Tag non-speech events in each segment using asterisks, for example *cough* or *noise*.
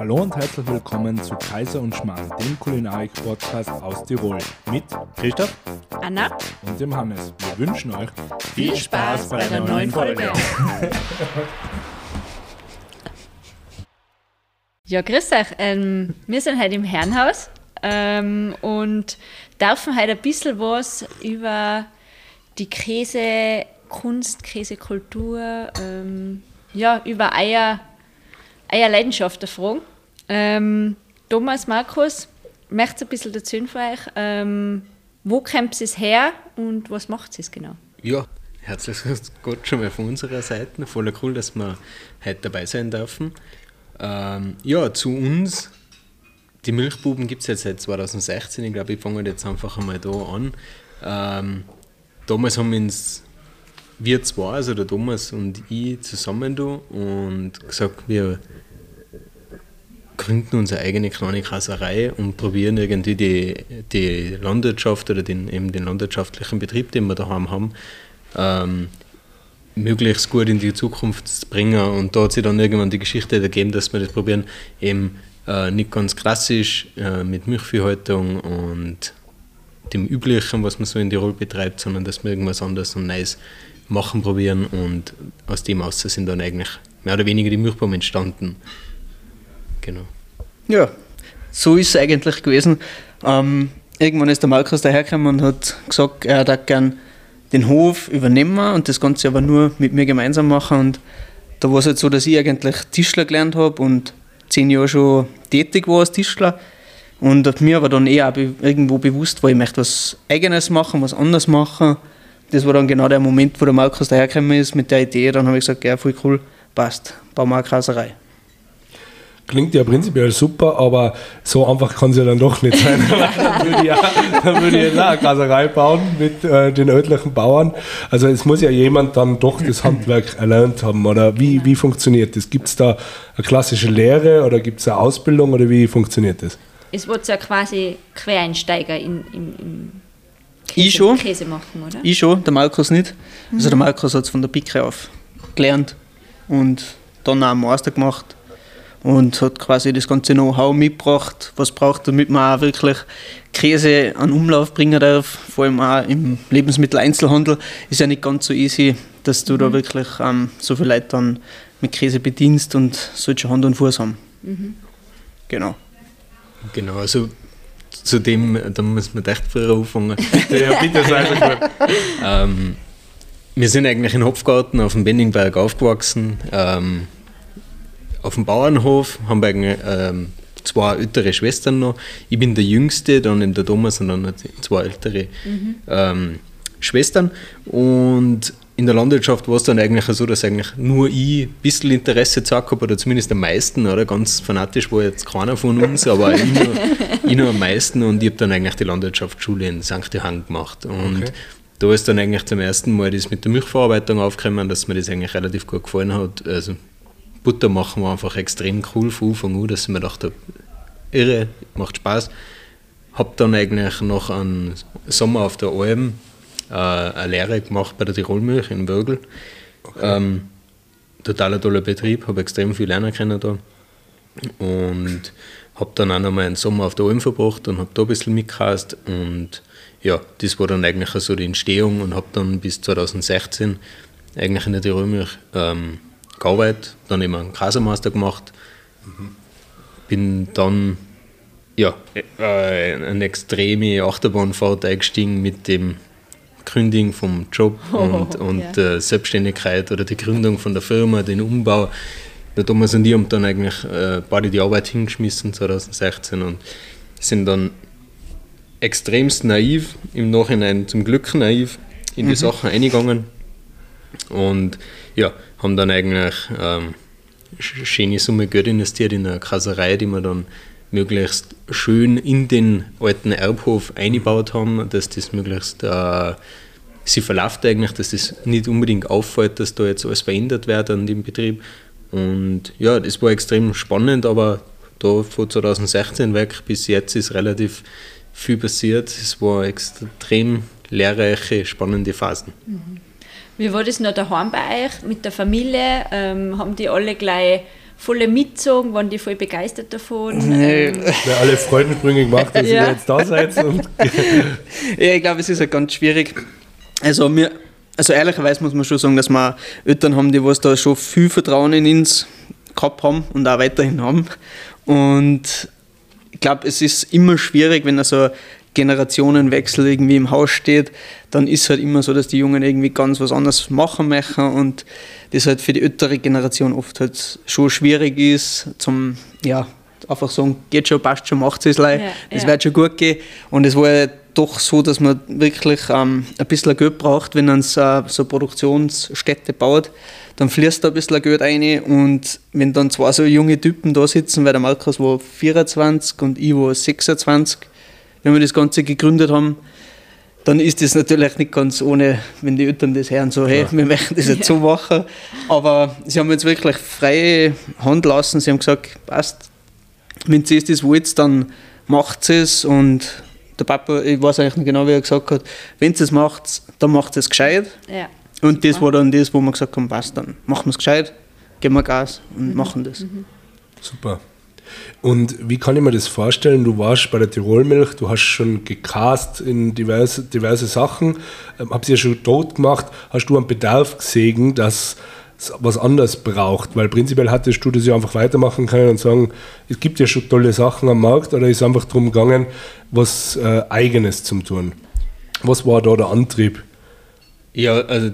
Hallo und herzlich willkommen zu Kaiser und Schmarrn, dem Kulinarik-Podcast aus Tirol mit Christoph, Anna und dem Hannes. Wir wünschen euch viel Spaß bei der neuen Folge. *laughs* Ja, grüß euch. Ähm, wir sind heute im Herrenhaus ähm, und dürfen heute ein bisschen was über die Käsekunst, Käsekultur, ähm, ja, über Eier eine Leidenschaft erfragen. Ähm, Thomas, Markus, möchtet ein bisschen dazu von euch? Ähm, wo kommt es her und was macht es genau? Ja, herzlich *laughs* Gott schon mal von unserer Seite. Voller cool, dass wir heute dabei sein dürfen. Ähm, ja, zu uns. Die Milchbuben gibt es jetzt seit 2016. Ich glaube, ich fange jetzt einfach einmal da an. Ähm, damals haben wir uns wir zwei, also der Thomas und ich, zusammen da und gesagt, wir gründen unsere eigene kleine Kasserei und probieren irgendwie die, die Landwirtschaft oder den, eben den landwirtschaftlichen Betrieb, den wir daheim haben, ähm, möglichst gut in die Zukunft zu bringen. Und da hat sich dann irgendwann die Geschichte ergeben, dass wir das probieren, eben äh, nicht ganz klassisch äh, mit Milchviehhaltung und dem Üblichen, was man so in Tirol betreibt, sondern dass wir irgendwas anderes und Neues machen probieren und aus dem aus sind dann eigentlich mehr oder weniger die Milchbaum entstanden. Genau. Ja, so ist es eigentlich gewesen. Ähm, irgendwann ist der Markus dahergekommen und hat gesagt, er hätte gern den Hof übernehmen und das Ganze aber nur mit mir gemeinsam machen. Und da war es halt so, dass ich eigentlich Tischler gelernt habe und zehn Jahre schon tätig war als Tischler. Und mir aber dann eher irgendwo bewusst war, ich möchte was Eigenes machen, was anderes machen das war dann genau der Moment, wo der Markus dahergekommen ist mit der Idee. Dann habe ich gesagt, ja, voll cool, passt, bauen wir eine Kaserei. Klingt ja prinzipiell super, aber so einfach kann es ja dann doch nicht sein. *laughs* dann würde ich, ja, dann würde ich eine Kaserei bauen mit äh, den örtlichen Bauern. Also es muss ja jemand dann doch das *clears throat* Handwerk erlernt haben. Oder wie, wie funktioniert das? Gibt es da eine klassische Lehre oder gibt es eine Ausbildung oder wie funktioniert das? Es wird ja quasi Quereinsteiger in, in, in Käse, ich schon. Käse machen, oder? Ich schon, der Markus nicht. Mhm. Also der Markus hat es von der Pike auf gelernt und dann auch einen Master gemacht und hat quasi das ganze Know-how mitgebracht, was braucht, damit man auch wirklich Käse an Umlauf bringen darf. Vor allem auch im Lebensmitteleinzelhandel ist ja nicht ganz so easy, dass du mhm. da wirklich ähm, so viele Leute dann mit Käse bedienst und solche Hand und Fuß haben. Mhm. Genau. Genau, also zu dem, da muss man echt früher anfangen. *laughs* ja, bitte, sei so gut. ähm, wir sind eigentlich in Hopfgarten auf dem Benningberg aufgewachsen, ähm, auf dem Bauernhof, haben eigentlich ähm, zwei ältere Schwestern noch. Ich bin der Jüngste, dann in der Thomas und dann zwei ältere mhm. ähm, Schwestern. Und in der Landwirtschaft war es dann eigentlich so, dass eigentlich nur ich ein bisschen Interesse gezeigt habe, oder zumindest am meisten, oder? Ganz fanatisch war jetzt keiner von uns, aber ich nur, ich nur am meisten und ich habe dann eigentlich die Landwirtschaftsschule in St. Johann gemacht. Und okay. da ist dann eigentlich zum ersten Mal das mit der Milchverarbeitung aufgekommen, dass mir das eigentlich relativ gut gefallen hat. Also Butter machen war einfach extrem cool von Anfang an, dass ich mir dachte, irre, macht Spaß. Habe dann eigentlich noch einen Sommer auf der Alm äh, eine Lehre gemacht bei der Tirolmilch in Wörgl. Okay. Ähm, totaler toller Betrieb, habe extrem viel lernen können da. Und habe dann auch noch mal einen Sommer auf der Alm verbracht und habe da ein bisschen mitgehast. Und ja, das war dann eigentlich so die Entstehung und habe dann bis 2016 eigentlich in der Tirolmilch ähm, gearbeitet, dann eben einen Kasermaster gemacht. Mhm. Bin dann ja, äh, eine extreme Achterbahnfahrt eingestiegen mit dem Kündigung vom Job *laughs* oh, und, und ja. äh, Selbstständigkeit oder die Gründung von der Firma, den Umbau. Der Thomas und ich haben dann eigentlich äh, beide die Arbeit hingeschmissen 2016 und sind dann extremst naiv, im Nachhinein zum Glück naiv, in die mhm. Sachen eingegangen und ja, haben dann eigentlich ähm, schöne Summe Geld investiert in eine Kasserei, die wir dann möglichst schön in den alten Erbhof eingebaut haben, dass das möglichst äh, sie verläuft eigentlich, dass das nicht unbedingt auffällt, dass da jetzt alles verändert wird an dem Betrieb. Und ja, das war extrem spannend, aber da von 2016 weg bis jetzt ist relativ viel passiert. Es war extrem lehrreiche, spannende Phasen. Wie war das noch daheim bei euch mit der Familie? Ähm, haben die alle gleich voll mitgezogen, waren die voll begeistert davon. Nee. Ähm, Ja, alle Freudensprünge gemacht, dass Ja. ihr jetzt da seid. *laughs* Ja, ich glaube, es ist halt ganz schwierig. Also mir, also ehrlicherweise muss man schon sagen, dass wir Eltern haben, die was da schon viel Vertrauen in uns gehabt haben und auch weiterhin haben. Und ich glaube, es ist immer schwierig, wenn also ein Generationenwechsel irgendwie im Haus steht, dann ist halt immer so, dass die Jungen irgendwie ganz was anderes machen möchten und das halt für die ältere Generation oft halt schon schwierig ist, zum, ja, einfach sagen, geht schon, passt schon, macht es Ja, das ja. wird schon gut gehen. Und es war ja doch so, dass man wirklich ähm, ein bisschen Geld braucht, wenn man so, so Produktionsstätte baut. Dann fließt da ein bisschen Geld rein und wenn dann zwei so junge Typen da sitzen, weil der Markus war 24 und ich war 26, wenn wir das Ganze gegründet haben, dann ist das natürlich nicht ganz ohne, wenn die Eltern das hören, so, hey, wir möchten das jetzt so machen. Aber sie haben jetzt wirklich freie Hand lassen. Sie haben gesagt, passt, wenn sie das wollt, dann macht es und der Papa, ich weiß eigentlich nicht genau, wie er gesagt hat, wenn sie es macht, dann macht es gescheit. ja. Und das war dann das, wo wir gesagt haben, passt, dann machen wir es gescheit, geben wir Gas und machen das. Super. Und wie kann ich mir das vorstellen? Du warst bei der Tirolmilch, du hast schon gecast in diverse, diverse Sachen, ähm, hab's ja schon dort gemacht. Hast du einen Bedarf gesehen, dass es was anderes braucht? Weil prinzipiell hättest du das ja einfach weitermachen können und sagen, es gibt ja schon tolle Sachen am Markt, oder ist einfach darum gegangen, was äh, Eigenes zu tun? Was war da der Antrieb? Ja, also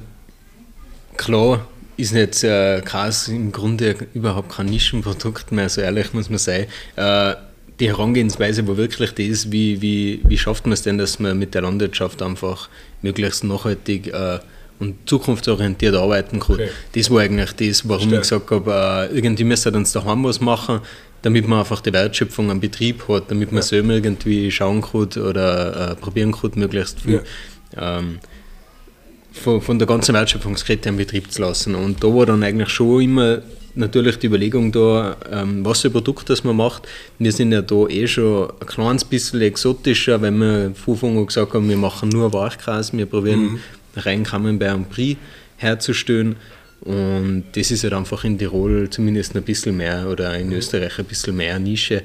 klar ist jetzt äh, Gras im Grunde überhaupt kein Nischenprodukt mehr, so ehrlich muss man sein. Äh, die Herangehensweise war wirklich das, wie, wie, wie schafft man es denn, dass man mit der Landwirtschaft einfach möglichst nachhaltig äh, und zukunftsorientiert arbeiten kann. Okay. Das war eigentlich das, warum Verstehe. ich gesagt habe, äh, irgendwie müssen wir uns daheim was machen, damit man einfach die Wertschöpfung am Betrieb hat, damit man selber irgendwie schauen kann oder äh, probieren kann, möglichst viel. Ähm, von, von der ganzen Wertschöpfungskette am Betrieb zu lassen. Und da war dann eigentlich schon immer natürlich die Überlegung da, ähm, was für Produkte das man macht. Wir sind ja da eh schon ein kleines bisschen exotischer, weil wir von an gesagt haben, wir machen nur Weichgras, wir probieren rein Camembert und Brie herzustellen. Und das ist halt einfach in Tirol zumindest ein bisschen mehr oder in Österreich ein bisschen mehr Nische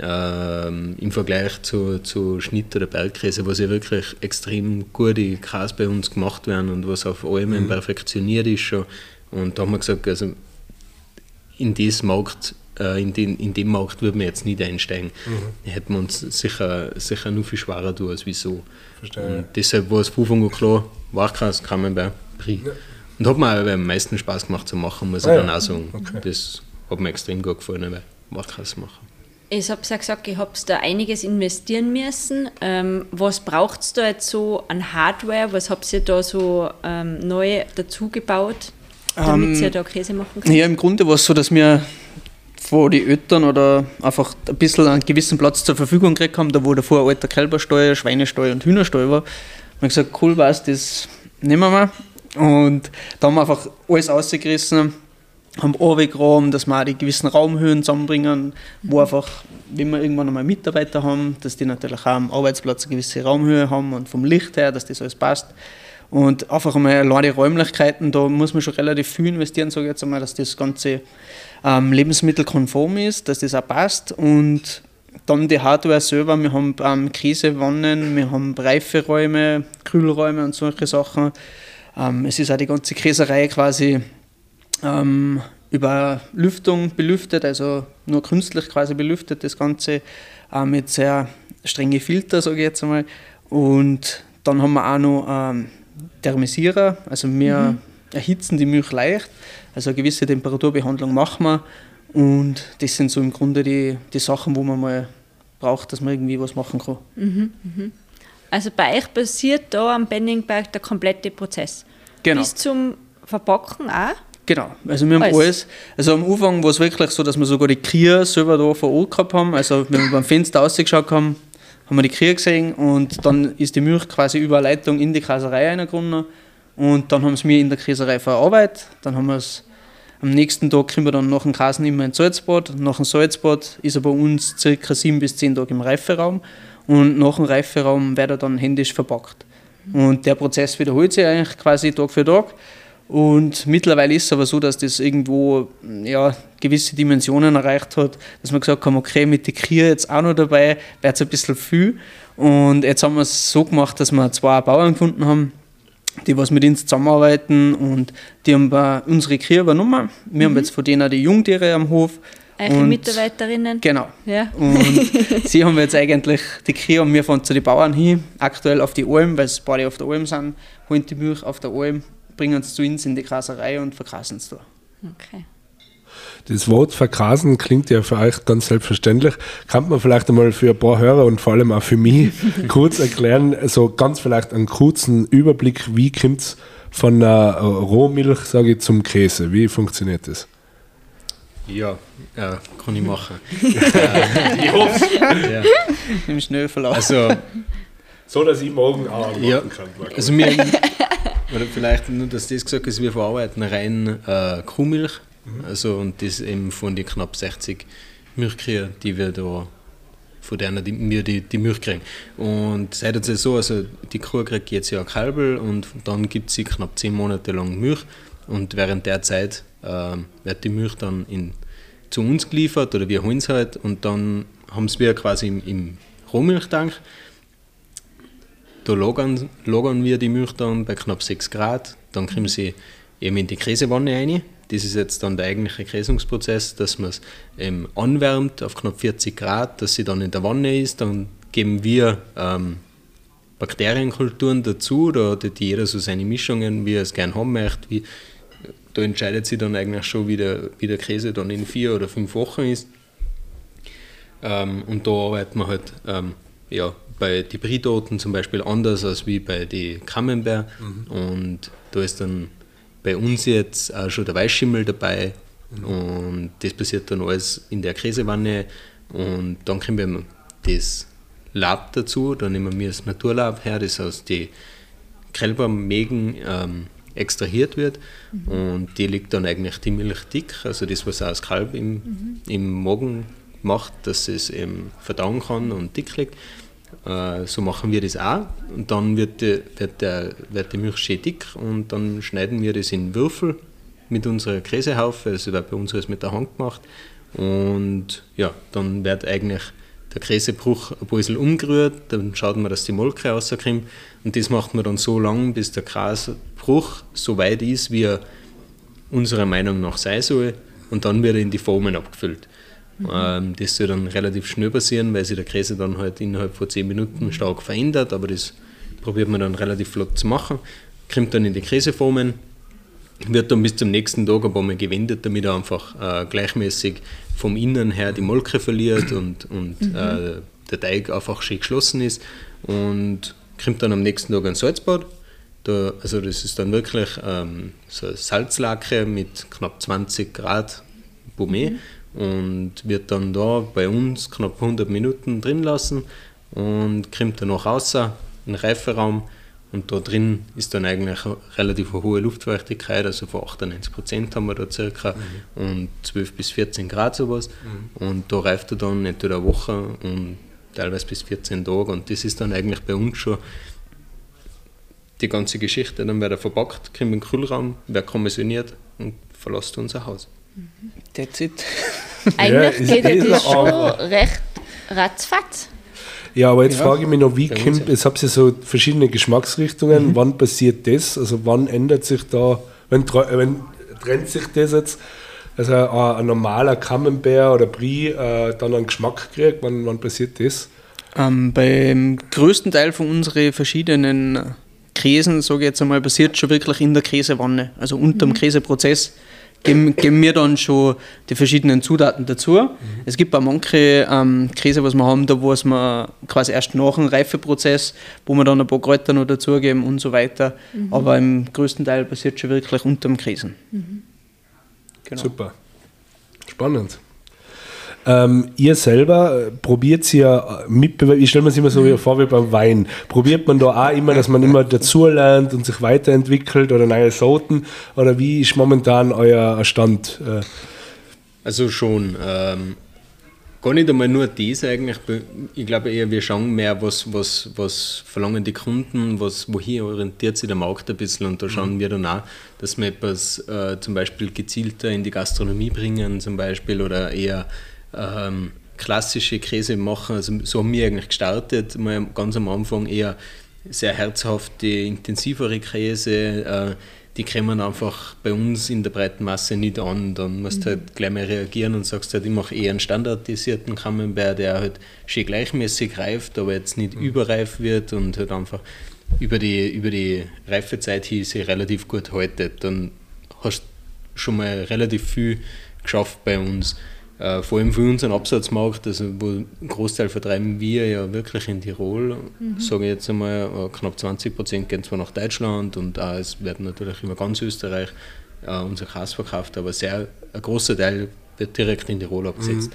ähm, im Vergleich zu, zu Schnitt oder Bergkäse, was ja wirklich extrem gute Käse bei uns gemacht werden und was auf allem perfektioniert ist schon. Und da haben wir gesagt, also in, Markt, äh, in, den, in dem Markt würden wir jetzt nicht einsteigen. Da hätten wir uns sicher, sicher nur viel schwerer tun als wieso. Verstehe. Und deshalb war es von Anfang an klar, Wachkäse kann man bei Brie. Und hat mir auch am meisten Spaß gemacht zu machen, muss ich Ah, dann ja. auch sagen. Okay. Das hat mir extrem gut gefallen, weil Wachkäse machen. Ich habe ja gesagt, ich habe da einiges investieren müssen. Ähm, was braucht es da jetzt so an Hardware? Was habt ihr da so ähm, neu dazu gebaut, damit Ähm, ihr da Käse machen könnt? Ja, im Grunde war es so, dass wir von den Eltern oder einfach ein bisschen einen gewissen Platz zur Verfügung gekriegt haben, da wo davor ein alter Kälberstall, Schweinestall und Hühnerstall war. Wir haben gesagt, cool was, das nehmen wir. Und da haben wir einfach alles rausgerissen, haben runtergegraben, dass wir auch die gewissen Raumhöhen zusammenbringen, wo einfach, wenn wir irgendwann einmal Mitarbeiter haben, dass die natürlich auch am Arbeitsplatz eine gewisse Raumhöhe haben und vom Licht her, dass das alles passt. Und einfach einmal allein die Räumlichkeiten, da muss man schon relativ viel investieren, sage ich jetzt einmal, dass das Ganze ähm, lebensmittelkonform ist, dass das auch passt. Und dann die Hardware selber, wir haben ähm, Käsewannen, wir haben Reiferäume, Kühlräume und solche Sachen. Ähm, es ist auch die ganze Käserei quasi ähm, über Lüftung belüftet, also nur künstlich quasi belüftet, das Ganze äh, mit sehr strenge Filter, sage ich jetzt einmal. Und dann haben wir auch noch ähm, Thermisierer, also wir erhitzen die Milch leicht, also eine gewisse Temperaturbehandlung machen wir. Und das sind so im Grunde die, die Sachen, wo man mal braucht, dass man irgendwie was machen kann. Also bei euch passiert da am Benningberg der komplette Prozess. Genau. Bis zum Verpacken auch. Genau, also wir haben Alles. alles. Also am Anfang war es wirklich so, dass wir sogar die Krier selber da vor Ort gehabt haben. Also wenn wir beim Fenster rausgeschaut haben, haben wir die Krier gesehen und dann ist die Milch quasi über eine Leitung in die Käserei reingegangen und dann haben sie mir in der Käserei verarbeitet. Dann haben wir es am nächsten Tag kriegen wir dann nach dem Käsen immer ins Salzbad. Nach dem Salzbad ist er bei uns circa sieben bis zehn Tage im Reiferaum und nach dem Reiferaum wird er dann händisch verpackt. Und der Prozess wiederholt sich eigentlich quasi Tag für Tag. Und mittlerweile ist es aber so, dass das irgendwo ja, gewisse Dimensionen erreicht hat, dass man gesagt haben, okay, mit der Krier jetzt auch noch dabei, wird es ein bisschen viel. Und jetzt haben wir es so gemacht, dass wir zwei Bauern gefunden haben, die was mit uns zusammenarbeiten und die haben unsere Krier übernommen. Wir mhm. haben jetzt von denen die Jungtiere am Hof. Eure und Mitarbeiterinnen? Genau. Ja. Und *laughs* sie haben jetzt eigentlich die Krier und wir fahren zu den Bauern hin, aktuell auf die Alm, weil es beide auf der Alm sind, holen die Milch auf der Alm, bringen es zu uns in die Graserei und vergrasen es da. Okay. Das Wort vergrasen klingt ja für euch ganz selbstverständlich. Kann man vielleicht einmal für ein paar Hörer und vor allem auch für mich *laughs* kurz erklären, so ganz vielleicht einen kurzen Überblick, wie kommt es von der Rohmilch, sage ich, zum Käse? Wie funktioniert das? Ja, ja kann ich machen. *laughs* äh, ich hoffe ja. Im Schnöfelau. Also, so, dass ich morgen auch ja, kann. Also wir, *laughs* oder vielleicht nur, dass das gesagt ist, wir verarbeiten rein äh, Kuhmilch Mhm. Also, und das eben von den knapp 60 Milchkühen, die wir da, von denen die, wir die, die Milch kriegen. Und seit jetzt so, also die Kuh kriegt jetzt ja ein Kalbel und dann gibt sie knapp 10 Monate lang Milch und während der Zeit äh, wird die Milch dann in, zu uns geliefert oder wir holen es halt und dann haben wir quasi im, im Rohmilchtank. Da lagern, lagern wir die Milch dann bei knapp 6 Grad, dann kriegen sie eben in die Käsewanne rein das ist jetzt dann der eigentliche Käsungsprozess, dass man es ähm, anwärmt auf knapp 40 Grad, dass sie dann in der Wanne ist. Dann geben wir ähm, Bakterienkulturen dazu, da hat jeder so seine Mischungen, wie er es gerne haben möchte. Wie, da entscheidet sich dann eigentlich schon, wie der, wie der Käse dann in vier oder fünf Wochen ist. Ähm, und da arbeiten wir halt ähm, ja, bei den Britoten zum Beispiel anders als wie bei den Camembert. Mhm. Und da ist dann bei uns jetzt auch schon der Weißschimmel dabei mhm. und das passiert dann alles in der Käsewanne und dann kriegen wir das Lab dazu, dann nehmen wir das Naturlab her, das aus den Kälbermägen ähm, extrahiert wird mhm. und die liegt dann eigentlich die Milch dick, also das, was auch das Kalb im, mhm. im Magen macht, dass es eben verdauen kann und dick liegt. Äh, so machen wir das auch. Und dann wird, die, wird, der, wird die Milch schön dick und dann schneiden wir das in Würfel mit unserer Käsehaufe. Also wird bei uns alles mit der Hand gemacht. Und ja, dann wird eigentlich der Käsebruch ein bisschen umgerührt, dann schaut man, dass die Molke rauskommt. Und das macht man dann so lange, bis der Käsebruch so weit ist, wie er unserer Meinung nach sein soll. Und dann wird er in die Formen abgefüllt. Mhm. Das soll dann relativ schnell passieren, weil sich der Käse dann halt innerhalb von 10 Minuten stark verändert, aber das probiert man dann relativ flott zu machen. Kommt dann in die Käseformen, wird dann bis zum nächsten Tag ein paar Mal gewendet, damit er einfach äh, gleichmäßig vom Innen her die Molke verliert und, und mhm. äh, der Teig einfach schön geschlossen ist. Und kommt dann am nächsten Tag ein Salzbad. Da, also das ist dann wirklich ähm, so Salzlacke mit knapp 20 Grad Boumet. Mhm und wird dann da bei uns knapp 100 Minuten drin lassen und kommt dann noch raus in den Reiferaum und da drin ist dann eigentlich eine relativ hohe Luftfeuchtigkeit, also von 98 Prozent haben wir da circa mhm. und 12 bis 14 Grad sowas mhm. und da reift er dann entweder eine Woche und teilweise bis 14 Tage und das ist dann eigentlich bei uns schon die ganze Geschichte. Dann wird er verpackt, kommt in den Kühlraum, wird kommissioniert und verlässt unser Haus. That's it. *laughs* Eigentlich ja, geht das schon recht ratzfatz. Ja, aber jetzt ja. frage ich mich noch, wie kommt, es habt ihr so verschiedene Geschmacksrichtungen, mhm. wann passiert das? Also wann ändert sich da, wenn, wenn trennt sich das jetzt, also ein, ein normaler Camembert oder Brie äh, dann einen Geschmack kriegt, wann, wann passiert das? Ähm, beim größten Teil von unseren verschiedenen Käsen, sage ich jetzt einmal, passiert schon wirklich in der Käsewanne, also unter dem mhm. Käseprozess geben, geben wir dann schon die verschiedenen Zutaten dazu. Mhm. Es gibt auch manche ähm, Käse, was wir haben, da wo es wir quasi erst nach dem Reifeprozess, wo wir dann ein paar Kräuter noch dazugeben und so weiter. Mhm. Aber im größten Teil passiert schon wirklich unter dem Käsen. Mhm. Genau. Super. Spannend. Ähm, ihr selber äh, probiert ja äh, Mitbewerber, ich stelle mir es immer so vor wie beim Wein. Probiert man da auch immer, dass man immer dazulernt und sich weiterentwickelt oder neue Sorten? Oder wie ist momentan euer Stand? Äh? Also schon. Ähm, Gar nicht einmal nur das eigentlich. Ich glaube eher, wir schauen mehr, was, was, was verlangen die Kunden, was, wohin orientiert sich der Markt ein bisschen und da schauen mhm. wir dann auch, dass wir etwas äh, zum Beispiel gezielter in die Gastronomie bringen zum Beispiel oder eher ähm, klassische Käse machen. Also so haben wir eigentlich gestartet, mal ganz am Anfang eher sehr herzhafte, intensivere Käse, äh, die kommen einfach bei uns in der breiten Masse nicht an. Dann musst du mhm. halt gleich mal reagieren und sagst halt, ich mache eher einen standardisierten Camembert, der halt schön gleichmäßig reift, aber jetzt nicht mhm. überreif wird und halt einfach über die, über die Reifezeit hin sich relativ gut haltet. Dann hast du schon mal relativ viel geschafft bei uns. Äh, vor allem für unseren Absatzmarkt, also wo einen Großteil vertreiben wir ja wirklich in Tirol, mhm. sage ich jetzt einmal, äh, knapp 20 Prozent gehen zwar nach Deutschland und auch, es werden natürlich über ganz Österreich äh, unser Kass verkauft, aber sehr, ein großer Teil wird direkt in Tirol abgesetzt.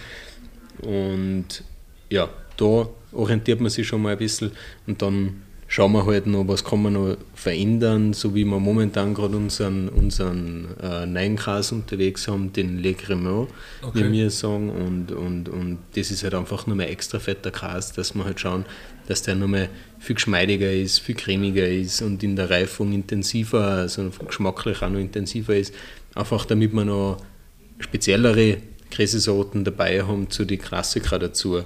Mhm. Und ja, da orientiert man sich schon mal ein bisschen und dann schauen wir halt noch, was kann man noch verändern, so wie wir momentan gerade unseren, unseren äh, neuen Gras unterwegs haben, den Le Cremant, okay. wie wir sagen. Und, und, und das ist halt einfach nur mehr extra fetter Gras, dass wir halt schauen, dass der nochmal viel geschmeidiger ist, viel cremiger ist und in der Reifung intensiver, also geschmacklich auch noch intensiver ist. Einfach damit wir noch speziellere Käsesorten dabei haben zu den Klassikern dazu.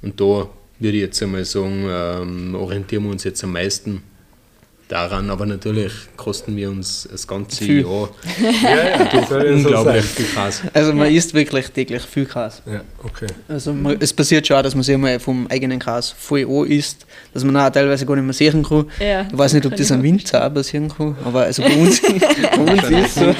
Und da würde ich jetzt einmal sagen, ähm, orientieren wir uns jetzt am meisten daran, aber natürlich kosten wir uns das ganze viel. Jahr *laughs* ja, ja, unglaublich viel *laughs* Gras. Also man isst wirklich täglich viel Gras. Ja, okay. Also man, es passiert schon auch, dass man sich mal vom eigenen Gras voll an isst, dass man auch teilweise gar nicht mehr sehen kann. Ja, ich weiß nicht, ob das am Winter auch passieren kann, aber also bei uns, *laughs* bei uns ist so.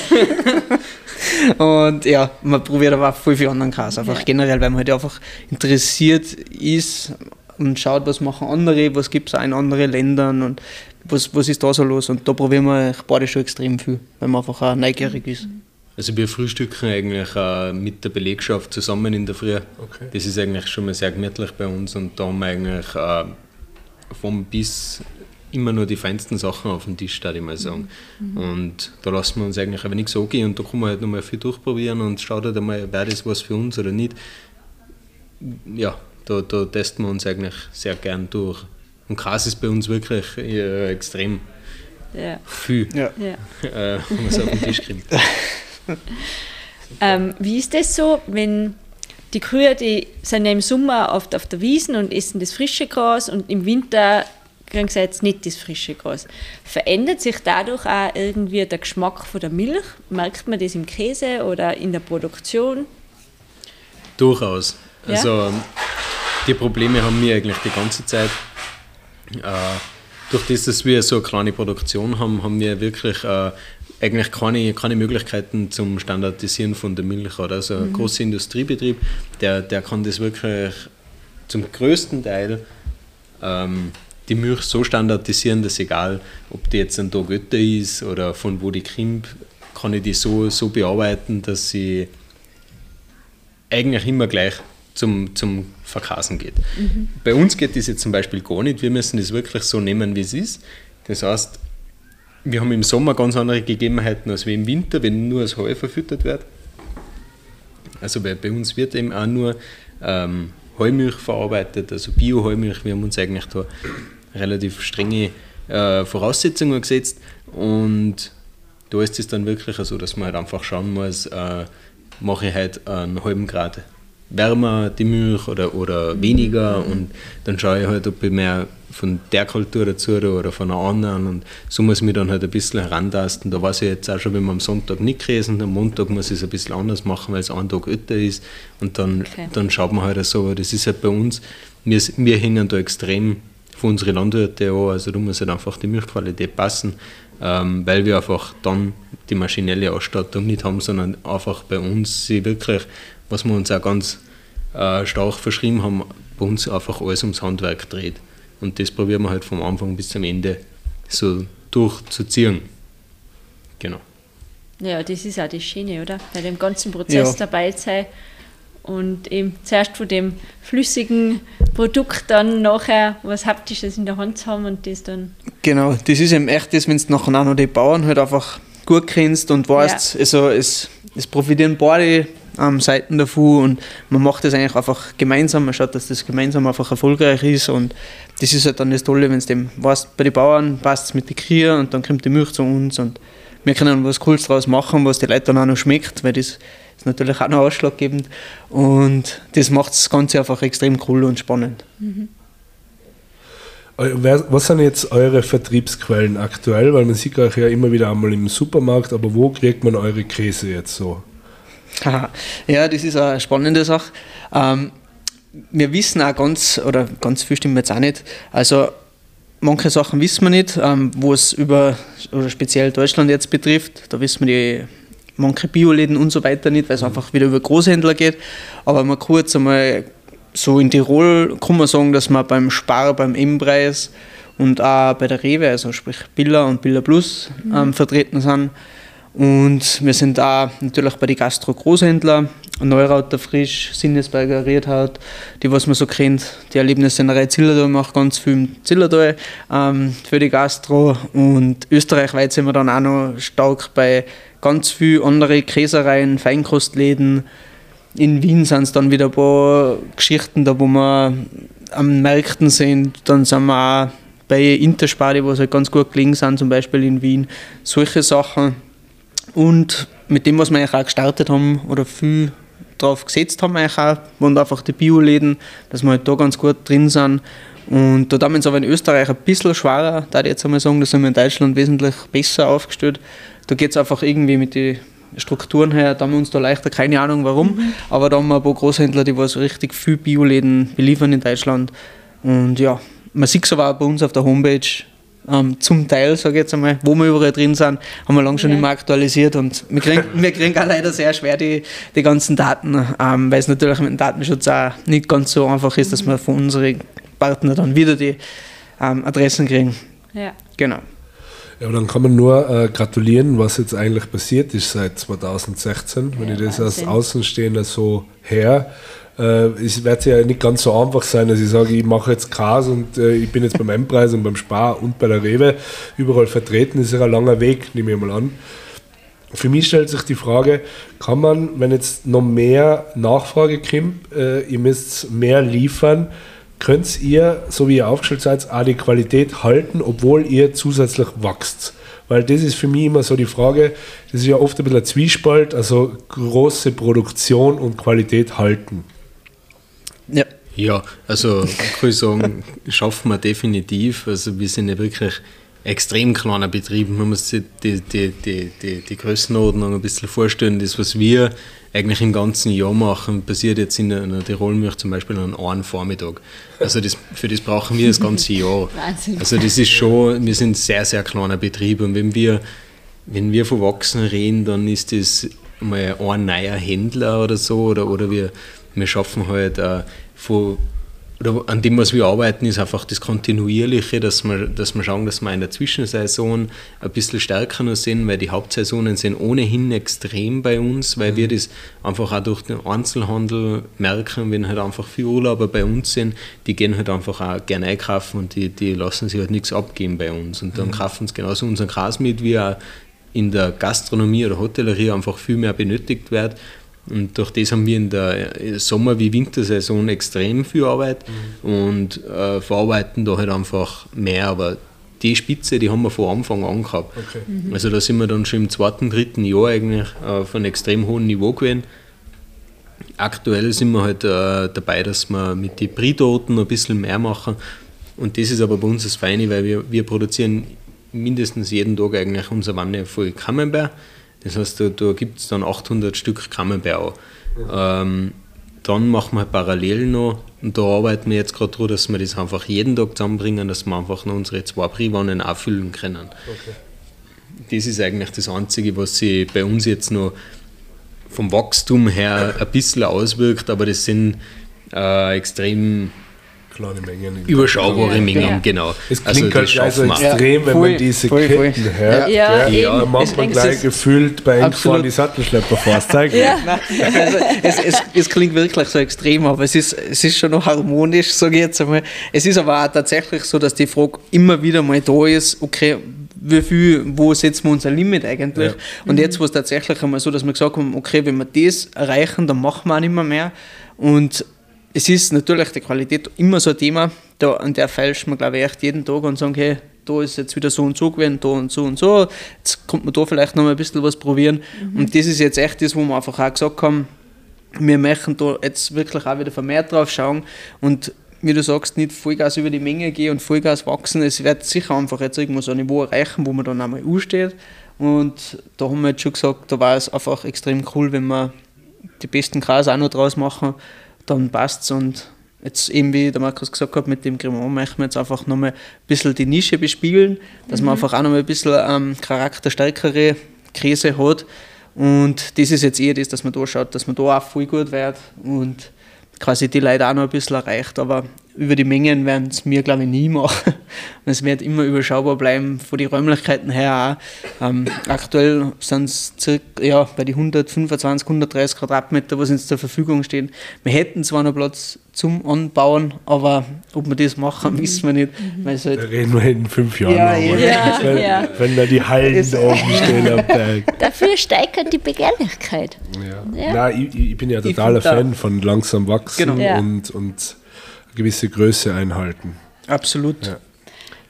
Und ja, man probiert aber auch voll viel anderen Gras. Einfach ja. generell, weil man halt einfach interessiert ist und schaut, was machen andere, was gibt es auch in anderen Ländern und was, was ist da so los. Und da probieren wir beide schon extrem viel, weil man einfach auch neugierig ist. Also wir frühstücken eigentlich äh, mit der Belegschaft zusammen in der Früh. Okay. Das ist eigentlich schon mal sehr gemütlich bei uns und da haben wir eigentlich äh, vom bis immer nur die feinsten Sachen auf dem Tisch, würde ich mal sagen. Mhm. Und da lassen wir uns eigentlich aber nichts angehen und da kann man halt nochmal viel durchprobieren und schaut halt einmal, wäre das was für uns oder nicht. Ja, da, da testen wir uns eigentlich sehr gern durch. Und Gras ist bei uns wirklich äh, extrem ja. viel, ja. äh, wenn man es auf den Tisch kriegt. *laughs* ähm, wie ist das so, wenn die Kühe, die sind ja im Sommer oft auf der Wiesen und essen das frische Gras und im Winter kriegen sie jetzt nicht das frische Gras. Verändert sich dadurch auch irgendwie der Geschmack von der Milch? Merkt man das im Käse oder in der Produktion? Durchaus. Ja? Also die Probleme haben wir eigentlich die ganze Zeit. Äh, durch das, dass wir so eine kleine Produktion haben, haben wir wirklich äh, eigentlich keine, keine Möglichkeiten zum Standardisieren von der Milch. Oder? Also ein mhm. großer Industriebetrieb, der, der kann das wirklich zum größten Teil ähm, die Milch so standardisieren, dass egal, ob die jetzt ein älter ist oder von wo die kommt, kann ich die so, so bearbeiten, dass sie eigentlich immer gleich zum, zum Verkasen geht. Mhm. Bei uns geht das jetzt zum Beispiel gar nicht. Wir müssen das wirklich so nehmen, wie es ist. Das heißt, wir haben im Sommer ganz andere Gegebenheiten als wie im Winter, wenn nur das Heu verfüttert wird. Also bei, bei uns wird eben auch nur ähm, Heumilch verarbeitet, also Bio-Heumilch. Wir haben uns eigentlich da relativ strenge äh, Voraussetzungen gesetzt und da ist es dann wirklich so, dass man halt einfach schauen muss, äh, mache ich halt einen halben Grad wärmer die Milch oder, oder weniger und dann schaue ich halt, ob ich mehr von der Kultur dazu oder von einer anderen und so muss ich mich dann halt ein bisschen herantasten. Da weiß ich jetzt auch schon, wenn man am Sonntag nicht käsen, am Montag muss ich es ein bisschen anders machen, weil es einen Tag älter ist und dann, okay. dann schaut man halt so, das ist halt bei uns, wir, wir hängen da extrem von unseren Landwirten an, also da muss halt einfach die Milchqualität passen, ähm, weil wir einfach dann die maschinelle Ausstattung nicht haben, sondern einfach bei uns sie wirklich was wir uns auch ganz äh, stark verschrieben haben, bei uns einfach alles ums Handwerk dreht. Und das probieren wir halt vom Anfang bis zum Ende so durchzuziehen. Genau. Ja, das ist auch das Schöne, oder? Bei dem ganzen Prozess ja. dabei sein und eben zuerst von dem flüssigen Produkt dann nachher was Haptisches in der Hand zu haben und das dann. Genau, das ist eben echt das, wenn du nachher auch noch die Bauern halt einfach gut kennst und weißt, ja. also es, es profitieren beide ähm, Seiten davon und man macht das eigentlich einfach gemeinsam, man schaut, dass das gemeinsam einfach erfolgreich ist und das ist halt dann das Tolle, wenn es dem was bei den Bauern passt es mit den Kühen und dann kommt die Milch zu uns und wir können was Cooles draus machen, was die Leute dann auch noch schmeckt, weil das ist natürlich auch noch ausschlaggebend und das macht das Ganze einfach extrem cool und spannend. Mhm. Was sind jetzt eure Vertriebsquellen aktuell? Weil man sieht euch ja immer wieder einmal im Supermarkt, aber wo kriegt man eure Käse jetzt so? ja, das ist eine spannende Sache. Ähm, wir wissen auch ganz, oder ganz viel stimmt jetzt auch nicht. Also manche Sachen wissen wir nicht, ähm, wo es über, oder speziell Deutschland jetzt betrifft. Da wissen wir die manche Bioläden und so weiter nicht, weil es einfach wieder über Großhändler geht. Aber mal kurz einmal so in Tirol kann man sagen, dass wir beim Spar, beim M-Preis und auch bei der Rewe, also sprich Billa und Billa Plus, mhm. ähm, vertreten sind. Und wir sind auch natürlich bei den Gastro-Großhändlern, Neurauter Frisch, Sinnesberger Riedhaut, die was man so kennt. Die Erlebnissennerei Zillertal macht ganz viel im Zillertal ähm, für die Gastro. Und österreichweit sind wir dann auch noch stark bei ganz vielen anderen Käsereien, Feinkostläden, in Wien sind es dann wieder ein paar Geschichten, da wo wir am Märkten sind. Dann sind wir auch bei Interspar, die halt ganz gut gelingen sind, zum Beispiel in Wien. Solche Sachen. Und mit dem, was wir eigentlich auch gestartet haben oder viel drauf gesetzt haben, eigentlich auch, waren einfach die Bioläden, dass wir halt da ganz gut drin sind. Und da wir uns aber in Österreich ein bisschen schwerer, da ich jetzt einmal sagen, da sind wir in Deutschland wesentlich besser aufgestellt. Da geht es einfach irgendwie mit den Strukturen her, da haben wir uns da leichter, keine Ahnung warum, mhm. aber da haben wir ein paar Großhändler, die was richtig viel Bioläden beliefern in Deutschland. Und ja, man sieht es aber auch bei uns auf der Homepage, ähm, zum Teil, sage ich jetzt einmal, wo wir überall drin sind, haben wir lange schon ja. mehr aktualisiert und wir kriegen, *laughs* wir kriegen auch leider sehr schwer die, die ganzen Daten, ähm, weil es natürlich mit dem Datenschutz auch nicht ganz so einfach ist, dass wir von unseren Partnern dann wieder die ähm, Adressen kriegen. Ja. Genau. Ja, aber dann kann man nur äh, gratulieren, was jetzt eigentlich passiert ist seit 2016, wenn ja, ich das Wahnsinn. als Außenstehender so her. Äh, es wird ja nicht ganz so einfach sein, dass ich sage, ich mache jetzt Kas und äh, ich bin jetzt beim M-Preis und beim Spar und bei der Rewe überall vertreten. Das ist ja ein langer Weg, nehme ich mal an. Für mich stellt sich die Frage, kann man, wenn jetzt noch mehr Nachfrage kommt, äh, ihr müsst mehr liefern, könnt ihr, so wie ihr aufgestellt seid, auch die Qualität halten, obwohl ihr zusätzlich wächst? Weil das ist für mich immer so die Frage, das ist ja oft ein bisschen ein Zwiespalt, also große Produktion und Qualität halten. Ja. Ja, also kann ich sagen, *laughs* schaffen wir definitiv. Also wir sind ja wirklich extrem kleiner Betrieb. Man muss sich die, die, die, die, die Größenordnung ein bisschen vorstellen. Das, was wir eigentlich im ganzen Jahr machen, passiert jetzt in einer Tirolmilch zum Beispiel an einem Vormittag. Also das, für das brauchen wir das ganze Jahr. *laughs* Wahnsinn. Also das ist schon, wir sind ein sehr, sehr kleiner Betrieb und wenn wir, wenn wir von Wachsen reden, dann ist das mal ein neuer Händler oder so oder, oder wir, wir schaffen halt äh, von oder an dem, was wir arbeiten, ist einfach das Kontinuierliche, dass wir, dass wir schauen, dass wir in der Zwischensaison ein bisschen stärker noch sind, weil die Hauptsaisonen sind ohnehin extrem bei uns, weil mhm. wir das einfach auch durch den Einzelhandel merken, wenn halt einfach viele Urlauber bei uns sind, die gehen halt einfach auch gerne einkaufen und die, die lassen sich halt nichts abgeben bei uns. Und dann mhm. kaufen sie genauso unseren Gras mit, wie auch in der Gastronomie oder Hotellerie einfach viel mehr benötigt wird. Und durch das haben wir in der äh, Sommer- wie Wintersaison extrem viel Arbeit mhm. und äh, verarbeiten da halt einfach mehr. Aber die Spitze, die haben wir von Anfang an gehabt. Okay. Mhm. Also da sind wir dann schon im zweiten, dritten Jahr eigentlich auf einem extrem hohen Niveau gewesen. Aktuell sind wir halt äh, dabei, dass wir mit den Bridoten ein bisschen mehr machen. Und das ist aber bei uns das Feine, weil wir, wir produzieren mindestens jeden Tag eigentlich unsere Wanne voll Camembert. Das heißt, da, da gibt es dann 800 Stück Camembert. Ja. Ähm, dann machen wir parallel noch, und da arbeiten wir jetzt gerade daran, dass wir das einfach jeden Tag zusammenbringen, dass wir einfach noch unsere zwei Briefwannen auffüllen können. Okay. Das ist eigentlich das Einzige, was sich bei uns jetzt noch vom Wachstum her ein bisschen auswirkt, aber das sind äh, extrem kleine Mengen. Überschaubare ja, Mengen, ja. genau. Es klingt also, halt also extrem, wenn voll, man diese voll, Ketten voll. hört. Ja, ja, dann macht man gleich gefühlt bei Einfahren die Sattelschlepper vorzeigen. Ja. also, es, es, es, klingt wirklich so extrem, aber es ist, es ist schon noch harmonisch, sage ich jetzt einmal. Es ist aber auch tatsächlich so, dass die Frage immer wieder mal da ist, okay, wie viel, wo setzen wir unser Limit eigentlich? Ja. Und jetzt war es tatsächlich einmal so, dass wir gesagt haben, okay, wenn wir das erreichen, dann machen wir auch nicht mehr mehr. Und es ist natürlich die Qualität immer so ein Thema, da, an der feilscht man, glaube ich, echt jeden Tag und sagen, hey, da ist jetzt wieder so und so gewesen, da und so und so, jetzt kommt man da vielleicht noch mal ein bisschen was probieren. Und das ist jetzt echt das, wo wir einfach auch gesagt haben, wir möchten da jetzt wirklich auch wieder vermehrt drauf schauen und wie du sagst, nicht Vollgas über die Menge gehen und Vollgas wachsen. Es wird sicher einfach jetzt irgendwo so ein Niveau erreichen, wo man dann einmal ansteht. Und da haben wir jetzt schon gesagt, da war es einfach extrem cool, wenn wir die besten Gras auch noch draus machen, dann passt es. Und jetzt eben, wie der Markus gesagt hat, mit dem Cremant möchten wir jetzt einfach nochmal ein bisschen die Nische bespielen, dass man einfach auch nochmal ein bisschen ähm, charakterstärkere Käse hat. Und das ist jetzt eher das, dass man da schaut, dass man da auch voll gut wird und quasi die Leute auch noch ein bisschen erreicht. Aber über die Mengen werden es mir, glaube ich, nie machen. Und *laughs* es wird immer überschaubar bleiben, von den Räumlichkeiten her auch. Ähm, aktuell sind es circa, ja, bei den 125, 130 Quadratmeter, was uns zur Verfügung stehen. Wir hätten zwar noch Platz zum Anbauen, aber ob wir das machen, wissen wir nicht. Weil es Da halt, reden wir in fünf Jahren Ja, nochmal. ja. *laughs* wenn, Ja. wenn da die Hallen da oben stehen am Berg. *laughs* Dafür steigert die Begehrlichkeit. Ja. Ja. Nein, ich, ich bin ja totaler da- Fan von langsam wachsen Genau. Ja. und, und gewisse Größe einhalten. absolut. Ja.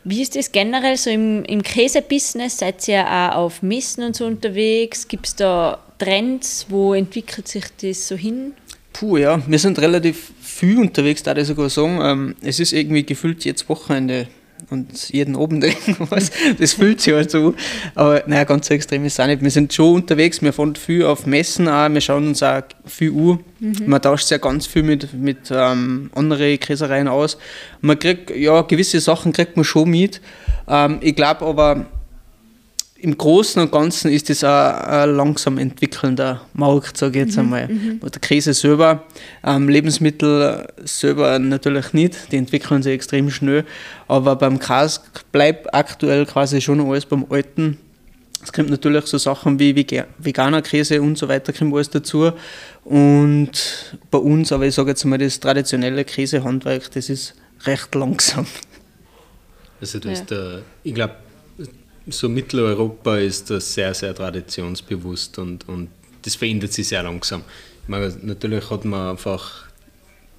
Wie ist das generell so im, im Käsebusiness? Seid ihr auch auf Messen und so unterwegs? Gibt es da Trends? Wo entwickelt sich das so hin? Puh, ja, wir sind relativ viel unterwegs, da ich sogar sagen. Ähm, es ist irgendwie gefühlt jetzt Wochenende und jeden Abend *laughs* irgendwas. Das fühlt sich halt so. Aber naja, ganz so extrem ist es auch nicht. Wir sind schon unterwegs, wir fahren viel auf Messen auch, wir schauen uns auch viel an. Man tauscht ja ganz viel mit, mit ähm, anderen Käsereien aus. Man kriegt, ja, gewisse Sachen kriegt man schon mit. Ähm, ich glaube aber, im Großen und Ganzen ist das ein, ein langsam entwickelnder Markt, sage ich jetzt einmal. Der Käse selber, ähm, Lebensmittel selber natürlich nicht, die entwickeln sich extrem schnell, aber beim Käse bleibt aktuell quasi schon alles beim Alten. Es kommt natürlich so Sachen wie Vega- veganer Käse und so weiter, kommt alles dazu. Und bei uns, aber ich sage jetzt mal, das traditionelle Käsehandwerk, das ist recht langsam. Also da Ja. ist der, ich glaube, so Mitteleuropa ist da sehr, sehr traditionsbewusst und, und das verändert sich sehr langsam. Ich meine, natürlich hat man einfach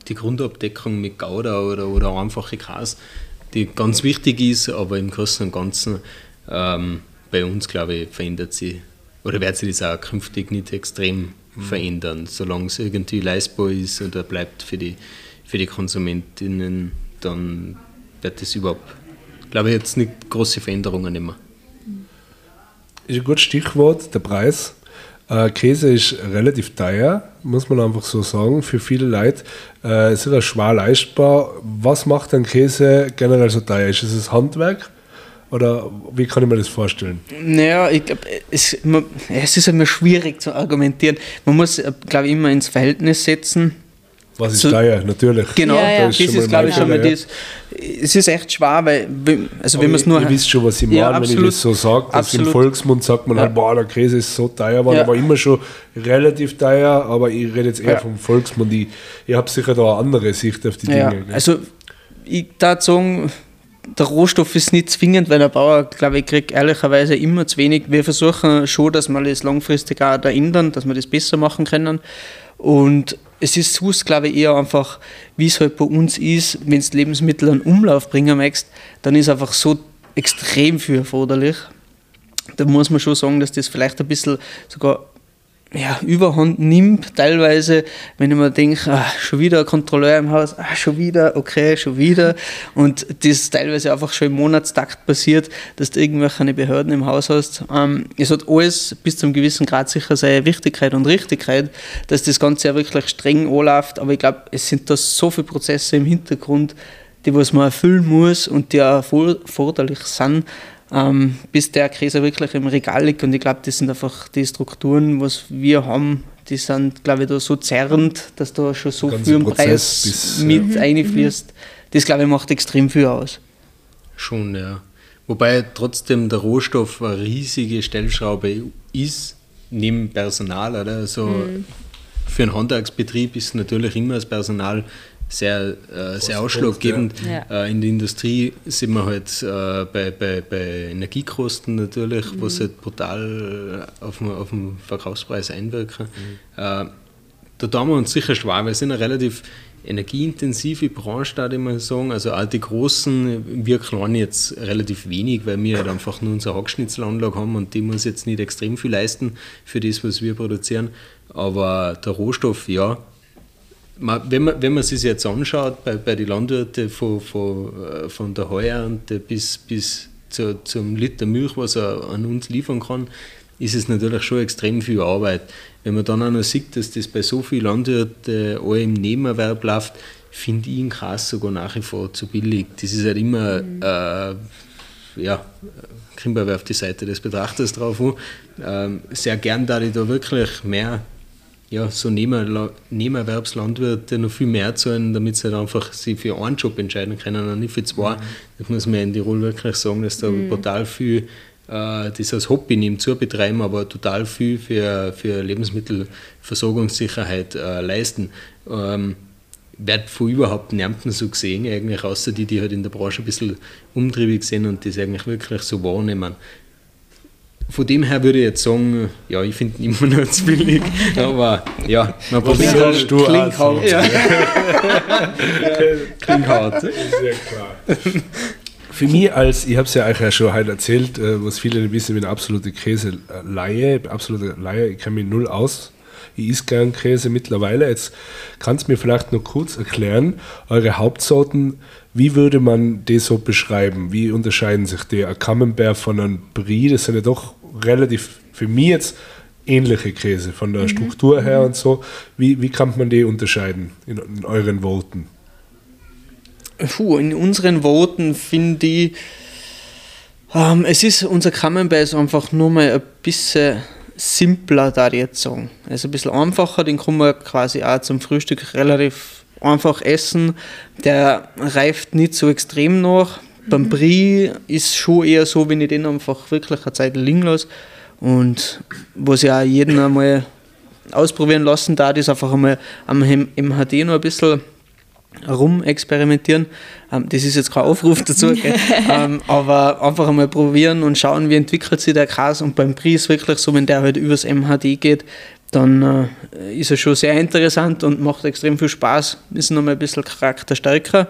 die Grundabdeckung mit Gouda oder, oder einfache Käse, die ganz wichtig ist, aber im Großen und Ganzen ähm, bei uns, glaube ich, verändert sie oder wird sich das auch künftig nicht extrem verändern, solange es irgendwie leistbar ist oder bleibt für die, für die Konsumentinnen, dann wird das überhaupt, glaube ich, jetzt nicht große Veränderungen immer. Ist ein gutes Stichwort, der Preis. Äh, Käse ist relativ teuer, muss man einfach so sagen, für viele Leute. Äh, ist ja schwer leistbar. Was macht ein Käse generell so teuer? Ist es das Handwerk? Oder wie kann ich mir das vorstellen? Naja, ich glaube, es, es ist immer schwierig zu argumentieren. Man muss, glaube ich, immer ins Verhältnis setzen. Was ist So- teuer? Natürlich. Genau, Ja, ja. das Das ist glaube ich, schon mal das. Es ist echt schwer, weil, also Aber wenn man es nur. Ihr wisst schon, was ich meine, Ja, wenn ich das so sage. dass Im. Volksmund sagt man halt, Ja. boah, der Käse ist so teuer, war Ja. aber immer schon relativ teuer, aber ich rede jetzt eher vom Volksmund. Ich, ihr habt sicher da eine andere Sicht auf die Dinge. gell? also ich darf sagen, der Rohstoff ist nicht zwingend, weil der Bauer, glaube ich, kriegt ehrlicherweise immer zu wenig. Wir versuchen schon, dass wir das langfristig auch da ändern, dass wir das besser machen können. Und es ist sonst, glaube ich, eher einfach, wie es halt bei uns ist, wenn du Lebensmittel in Umlauf bringen möchtest, dann ist einfach so extrem viel erforderlich. Da muss man schon sagen, dass das vielleicht ein bisschen sogar ja, Überhand nimmt, teilweise, wenn ich mir denke, ah, schon wieder ein Kontrolleur im Haus, ah, schon wieder, okay, schon wieder. Und das teilweise einfach schon im Monatstakt passiert, dass du irgendwelche Behörden im Haus hast. Ähm, es hat alles bis zu einem gewissen Grad sicher seine Wichtigkeit und Richtigkeit, dass das Ganze ja wirklich streng anläuft, aber ich glaube, es sind da so viele Prozesse im Hintergrund, die was man erfüllen muss und die auch erforderlich sind, ähm, bis der Käse wirklich im Regal liegt. Und ich glaube, das sind einfach die Strukturen, was wir haben, die sind, glaube ich, da so zerrend, dass da schon so viel im Preis bis, mit einfließt. Das, glaube ich, macht extrem viel aus. Schon, ja. Wobei trotzdem der Rohstoff eine riesige Stellschraube ist, neben Personal. Oder? Also Für einen Handwerksbetrieb ist natürlich immer das Personal sehr, äh, sehr ausschlaggebend. Ja. Äh, in der Industrie sind wir halt äh, bei, bei, bei Energiekosten natürlich, Mhm. was halt brutal auf den, auf den Verkaufspreis einwirken. Mhm. Äh, da tun wir uns sicher schwer. Wir sind eine relativ energieintensive Branche, da ich mal sagen. Also auch die Großen, wir kleinen jetzt relativ wenig, weil wir halt einfach nur unsere Hackschnitzelanlage haben und die muss jetzt nicht extrem viel leisten für das, was wir produzieren. Aber der Rohstoff, ja, wenn, man, wenn man sich jetzt anschaut, bei, bei den Landwirten von, von, äh, von der Heuernte bis, bis zu, zum Liter Milch, was er an uns liefern kann, ist es natürlich schon extrem viel Arbeit. Wenn man dann auch noch sieht, dass das bei so vielen Landwirten alle im Nebenerwerb läuft, finde ich ihn krass sogar nach wie vor zu billig. Das ist halt immer, äh, ja, auf die Seite des Betrachters drauf an. Ähm, sehr gern da ich da wirklich mehr ja, so Nebenerla- Nebenerwerbslandwirte noch viel mehr zahlen, damit sie halt einfach sich für einen Job entscheiden können und nicht für zwei. Das muss man in Tirol wirklich sagen, dass da brutal viel äh, das als Hobby nebenzu betreiben, aber total viel für, für Lebensmittelversorgungssicherheit äh, leisten. Ähm, wird von überhaupt niemandem so gesehen, eigentlich, außer die, die halt in der Branche ein bisschen umtriebig sind und das eigentlich wirklich so wahrnehmen. Von dem her würde ich jetzt sagen, ja, ich finde ihn immer noch zu billig, aber ja, man probiert halt. du Klingt also? hart. Ja. *laughs* Klingt hart. Sehr klar. Für mich als, ich habe es ja euch ja schon heute erzählt, äh, was viele nicht wissen, ich bin eine absolute Käse-Laie, absolute Laie, ich kenne mich null aus. Ich esse gern Käse mittlerweile. Jetzt kannst du mir vielleicht noch kurz erklären, eure Hauptsorten, wie würde man die so beschreiben? Wie unterscheiden sich die? Ein Camembert von einem Brie, das sind ja doch relativ, für mich jetzt, ähnliche Käse von der Struktur her und so. Wie, wie kann man die unterscheiden in, in euren Worten? Puh, in unseren Worten finde ich, ähm, es ist unser Camembert ist einfach nur mal ein bisschen simpler, da ich jetzt sagen. Also ein bisschen einfacher, den kann man quasi auch zum Frühstück relativ einfach essen. Der reift nicht so extrem nach. Beim Brie ist schon eher so, wenn ich den einfach wirklich eine Zeit liegen lasse. Und was ich auch jeden einmal ausprobieren lassen darf, ist einfach einmal am MHD noch ein bisschen rumexperimentieren. Ähm, das ist jetzt kein Aufruf dazu, *laughs* ähm, aber einfach einmal probieren und schauen, wie entwickelt sich der Gras. Und beim Prix ist wirklich so, wenn der halt übers MHD geht, dann äh, ist er schon sehr interessant und macht extrem viel Spaß. Ist nochmal ein bisschen charakterstärker.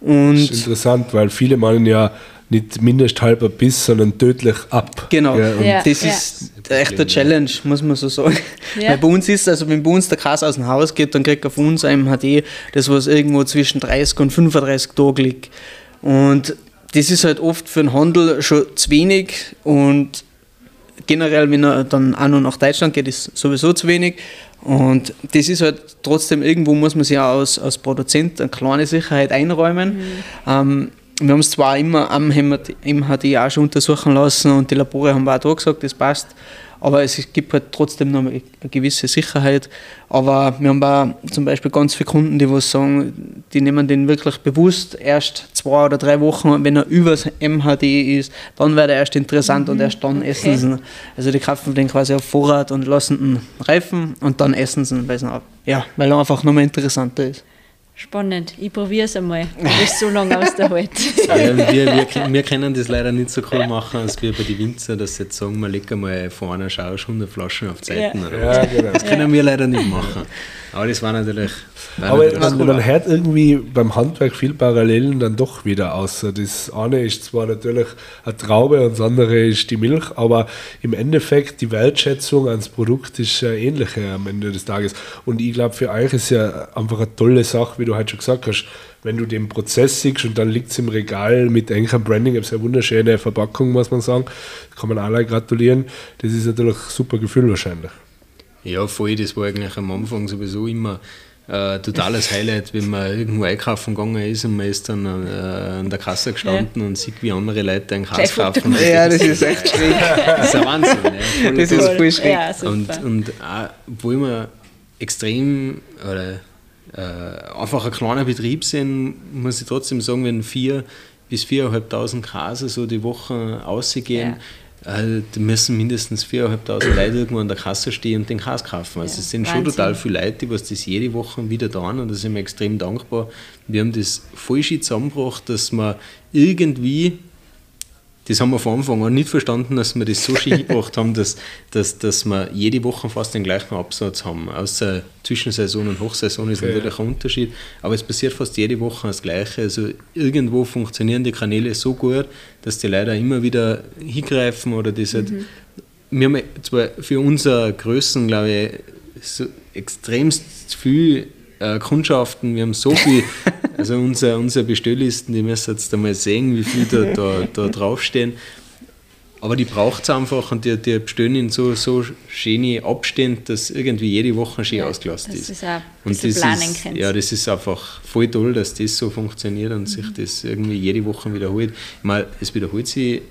Und Das ist interessant, weil viele meinen ja nicht mindest halber Biss, sondern tödlich ab. Genau, Ja, und Ja. das ist echt eine Challenge, muss man so sagen. Ja. Weil bei uns ist, also wenn bei uns der Gras aus dem Haus geht, dann kriegt er von uns ein MHD, das was irgendwo zwischen 30 und 35 Tagen liegt. Und das ist halt oft für den Handel schon zu wenig und generell, wenn er dann auch noch nach Deutschland geht, ist sowieso zu wenig. Und das ist halt trotzdem, irgendwo muss man sich auch als, als Produzent eine kleine Sicherheit einräumen. Ähm, wir haben es zwar immer am MHD auch schon untersuchen lassen und die Labore haben auch da gesagt, das passt, aber es gibt halt trotzdem noch eine gewisse Sicherheit. Aber wir haben auch zum Beispiel ganz viele Kunden, die was sagen, die nehmen den wirklich bewusst erst zwei oder drei Wochen, wenn er übers MHD ist, dann wird er erst interessant und erst dann essen sie ihn. Also die kaufen den quasi auf Vorrat und lassen ihn reifen und dann essen sie ihn, weil, er- ja, weil er einfach nochmal interessanter ist. Spannend. Ich probiere es einmal, ob ich so lange aus der Halt. *laughs* Ja, wir, wir, wir können das leider nicht so cool machen, als wir bei den Winzer, dass sie jetzt sagen, wir legen mal vor einer Schausch 100 Flaschen auf die Seiten. Ja. Ja, genau. Das können wir leider nicht machen. *laughs* Aber das war natürlich. War Aber natürlich man, man hört irgendwie beim Handwerk viel Parallelen dann doch wieder aus. Das eine ist zwar natürlich eine Traube und das andere ist die Milch, aber im Endeffekt die Wertschätzung ans Produkt ist ja ähnliche am Ende des Tages. Und ich glaube, für euch ist ja einfach eine tolle Sache, wie du heute schon gesagt hast, wenn du den Prozess siehst und dann liegt es im Regal mit engem Branding, eine sehr wunderschöne Verpackung, muss man sagen, kann man alle gratulieren. Das ist natürlich ein super Gefühl wahrscheinlich. Ja, voll, das war eigentlich am Anfang sowieso immer äh, totales Highlight, wenn man irgendwo einkaufen gegangen ist und man ist dann äh, an der Kasse gestanden und sieht, wie andere Leute ein Gras Foto kaufen. Ja, das ist echt schräg. Das ist ein Wahnsinn. Voll Das ist voll schräg. Ja. Und, und auch, obwohl wir extrem oder äh, einfach ein kleiner Betrieb sind, muss ich trotzdem sagen, wenn vier bis 4.500 Graser so die Woche ausgehen, Ja. äh, da müssen mindestens 4.500 *coughs* Leute irgendwo an der Kasse stehen und den Käse kaufen. Also Ja, es sind Wahnsinn. schon total viele Leute, die was das jede Woche wieder tun und da sind wir extrem dankbar. Wir haben das voll schön zusammengebracht, dass wir irgendwie, das haben wir von Anfang an nicht verstanden, dass wir das so schön *laughs* hingebracht haben, dass, dass, dass wir jede Woche fast den gleichen Absatz haben. Außer Zwischensaison und Hochsaison ist natürlich ein Unterschied, aber es passiert fast jede Woche das Gleiche. Also irgendwo funktionieren die Kanäle so gut, dass die auch immer wieder hingreifen oder das halt. Wir haben zwar für unsere Größen, glaube ich, so extremst viel äh, Kundschaften, wir haben so viel, *laughs* also unsere, unsere Bestelllisten, die müssen jetzt einmal sehen, wie viel da, da, da draufstehen. Aber die braucht es einfach und die, die bestellen in so, so schöne Abstände, dass irgendwie jede Woche schön Ja, ausgelastet ist. auch und das planen ist, kannst. ja, das ist einfach voll toll, dass das so funktioniert und sich das irgendwie jede Woche wiederholt. Ich meine, es wiederholt sich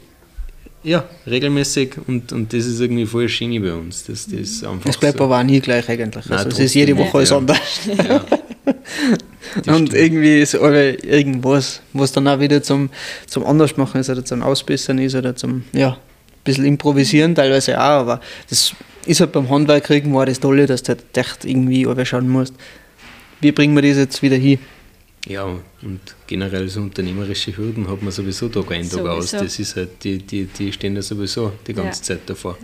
ja, regelmäßig und, und das ist irgendwie voll schön bei uns. Das einfach Es bleibt so, aber auch nie gleich eigentlich. Nein, also es ist jede Woche alles ja. anders. *laughs* das *laughs* Und stimmt. irgendwie ist aber irgendwas, was dann auch wieder zum, zum Andersmachen ist oder zum Ausbessern ist oder zum, ja, ein bisschen improvisieren teilweise auch, aber das ist halt beim Handwerk irgendwo auch das Tolle, dass du halt echt irgendwie schauen musst, wie bringen wir das jetzt wieder hin. Ja, und generell so unternehmerische Hürden hat man sowieso Tag ein, Tag aus. Das ist halt, die, die, die stehen ja sowieso die ganze Ja. Zeit davor.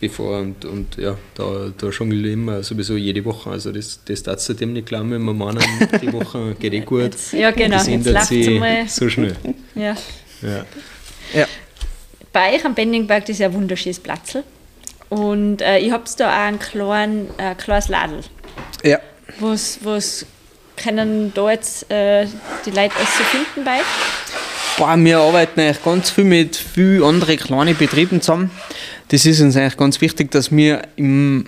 Bevor und, und ja, da, da jonglieren wir sowieso jede Woche. Also das, das darfst du dem nicht glauben, wenn wir meinen, die Woche *laughs* geht eh gut. Jetzt, ja, genau. Das ändert sich so schnell. *laughs* Ja. Ja. Ja. Bei euch am Bendingberg ist ja ein wunderschönes Platzl. Und äh, ich habe da auch ein kleinen, äh, kleines Ladel. Ja. Was, was können da jetzt äh, die Leute alles so finden bei? Boah, wir arbeiten eigentlich ganz viel mit vielen anderen kleinen Betrieben zusammen. Das ist uns eigentlich ganz wichtig, dass wir im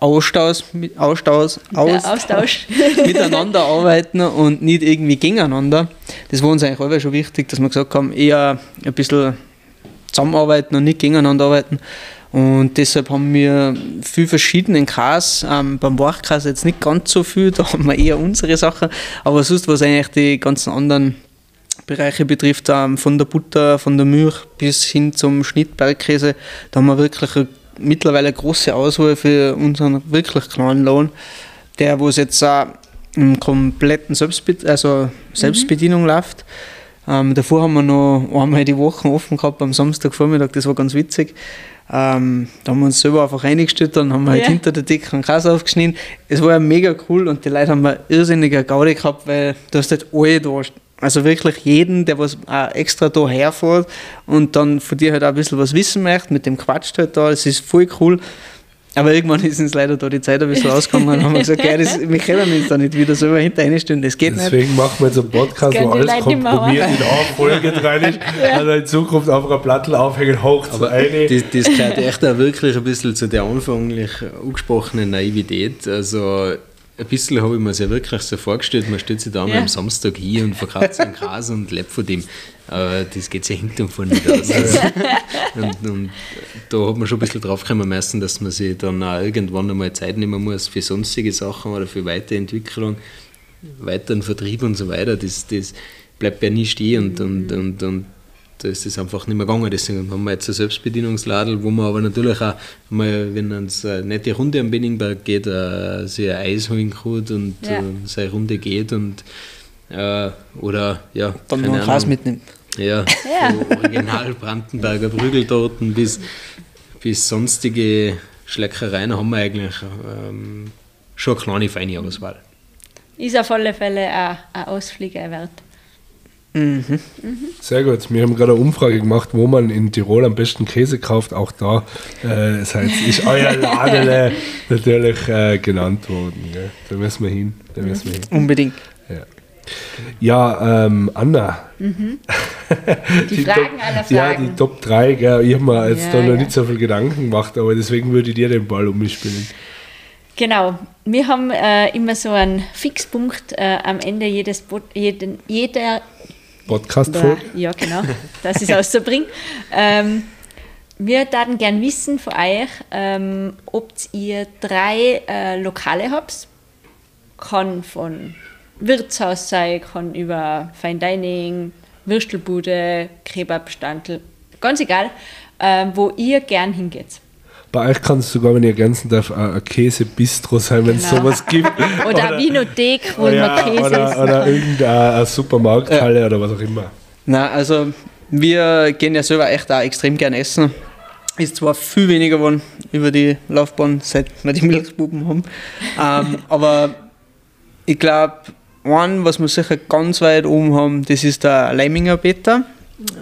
Austausch, mit- Austausch, Austausch. *laughs* miteinander arbeiten und nicht irgendwie gegeneinander. Das war uns eigentlich alle schon wichtig, dass wir gesagt haben, eher ein bisschen zusammenarbeiten und nicht gegeneinander arbeiten. Und deshalb haben wir viel verschiedenen Käse. Ähm, beim Wachkäse jetzt nicht ganz so viel, *laughs* da haben wir eher unsere Sachen. Aber sonst, was eigentlich die ganzen anderen Bereiche betrifft, ähm, von der Butter, von der Milch bis hin zum Schnittbergkäse, da haben wir wirklich eine, mittlerweile eine große Auswahl für unseren wirklich kleinen Lohn, der wo es jetzt auch im kompletten Selbstbe also Selbstbedienung läuft. Ähm, davor haben wir noch einmal die Woche offen gehabt am Samstagvormittag, das war ganz witzig. Ähm, da haben wir uns selber einfach reingestellt, dann haben wir halt Ja. hinter der Decke einen Käse aufgeschnitten. Es war ja mega cool und die Leute haben eine irrsinnige Gaudi gehabt, weil du hast halt alle da. Also wirklich jeden, der was extra da herfährt und dann von dir halt auch ein bisschen was wissen möchte, mit dem quatscht halt da, das ist voll cool. Aber irgendwann ist uns leider da die Zeit ein bisschen ausgegangen und haben wir gesagt, ja, das, wir können uns da nicht wieder selber hinter einstellen, das geht nicht. Deswegen machen wir jetzt einen Podcast, wo alles nicht komprimiert in eine Folge drin ist. *laughs* Also in Zukunft einfach ein Plattel aufhängen, hoch zu eine. Das, das gehört echt auch wirklich ein bisschen zu der anfänglich angesprochenen Naivität. Also ein bisschen habe ich mir es ja wirklich so vorgestellt, man stellt sich da Ja. am Samstag hier und verkauft seinen Gras und lebt von dem. Aber das geht sich hinten und vorne nicht aus. Also, und, und da hat man schon ein bisschen drauf kommen müssen, dass man sich dann auch irgendwann einmal Zeit nehmen muss für sonstige Sachen oder für Weiterentwicklung, weiteren Vertrieb und so weiter. Das, das bleibt ja nie stehen und, und, und, und da ist es einfach nicht mehr gegangen. Deswegen haben wir jetzt ein Selbstbedienungsladel, wo man aber natürlich auch mal, wenn uns eine nette Runde am Benningberg geht, äh, sich ein Eis holen kann und Ja. äh, seine Runde geht und äh, oder ja, Dann keine noch. Käse mitnehmen. Ja, Ja. original Brandenberger Prügeltorten bis, bis sonstige Schleckereien haben wir eigentlich ähm, schon eine kleine, feine Auswahl. Ist auf alle Fälle ein, ein Ausflieger wert. Sehr gut. Wir haben gerade eine Umfrage gemacht, wo man in Tirol am besten Käse kauft. Auch da äh, seid, ist euer Ladele *laughs* natürlich äh, genannt worden. Gell? Da müssen wir hin. Da müssen wir hin. Unbedingt. Ja, ja ähm, Anna. *laughs* Die, Fragen aller Ja, Fragen. die Top 3. Gell? Ich habe mir jetzt Ja, da noch ja. nicht so viel Gedanken gemacht, aber deswegen würde ich dir den Ball umspielen. Genau. Wir haben äh, immer so einen Fixpunkt äh, am Ende jedes Pod jeden, jeder Podcast-Folge. Ja, genau, ich es auszubringen. Ähm, wir würden gern wissen von euch, ähm, ob ihr drei äh, Lokale habt. Kann von Wirtshaus sein, kann über Fine Dining, Würstelbude, Kebabstandel, ganz egal. ähm, wo ihr gern hingeht. Bei euch kann es sogar, wenn ich ergänzen darf, ein Käsebistro sein, wenn es Genau. sowas gibt. *laughs* Oder eine Winothek, wo ja, man Käse oder, isst. oder irgendeine Supermarkthalle oder was auch immer. Na, also wir gehen ja selber echt auch extrem gern essen. Ist zwar viel weniger geworden über die Laufbahn, seit wir die Milchbuben haben. ähm, *laughs* aber ich glaube, ein, was wir sicher ganz weit oben haben, das ist der Leiminger Peter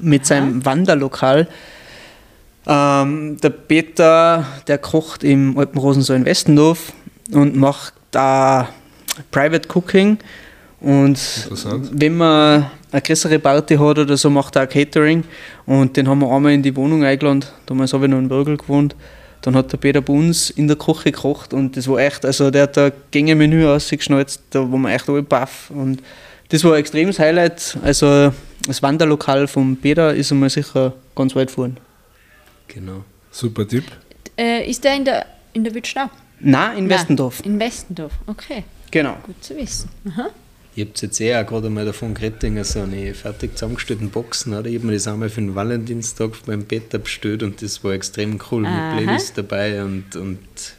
mit seinem Wanderlokal. Ähm, der Peter, der kocht im Alpenrosensaal in Westendorf und macht da Private Cooking. Und wenn man eine größere Party hat oder so, macht er auch Catering. Und den haben wir einmal in die Wohnung eingeladen. Damals habe ich noch in Bürgel gewohnt. Dann hat der Peter bei uns in der Küche gekocht und das war echt, also der hat da Gänge-Menü ausgeschnalzt, da waren wir echt alle baff. Und das war ein extremes Highlight. Also das Wanderlokal vom Peter ist einmal sicher ganz weit vorn. Genau. Super Tipp. Äh, ist der in der, in der Wildstau? Nein, in Nein, Westendorf. In Westendorf, okay. Genau. Gut zu wissen. Ich habe jetzt eh auch gerade mal davon geredet, so eine fertig zusammengestellten Boxen. Oder? Ich habe mir das einmal für den Valentinstag beim Peter bestellt und das war extrem cool Aha. mit Playlist dabei und, und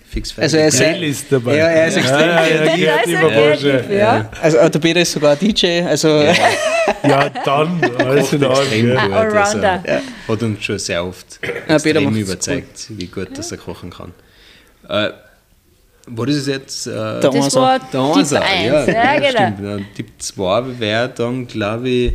fix fertig. Also er ist Playlist dabei. Ja, er ist extrem ja, ja, Der ja, ja kreativer Bursche. kreativ, ja. Also der Peter ist sogar DJ, also Ja, dann, *laughs* alles in extrem Ordnung. Ein. Also, Hat uns schon sehr oft extrem überzeugt, wie gut dass er kochen kann. Äh, war das jetzt äh, Der Das war der Tipp Ansa? 1. Ja, Ja, genau. stimmt. Ja, Tipp 2 wäre dann, glaube ich,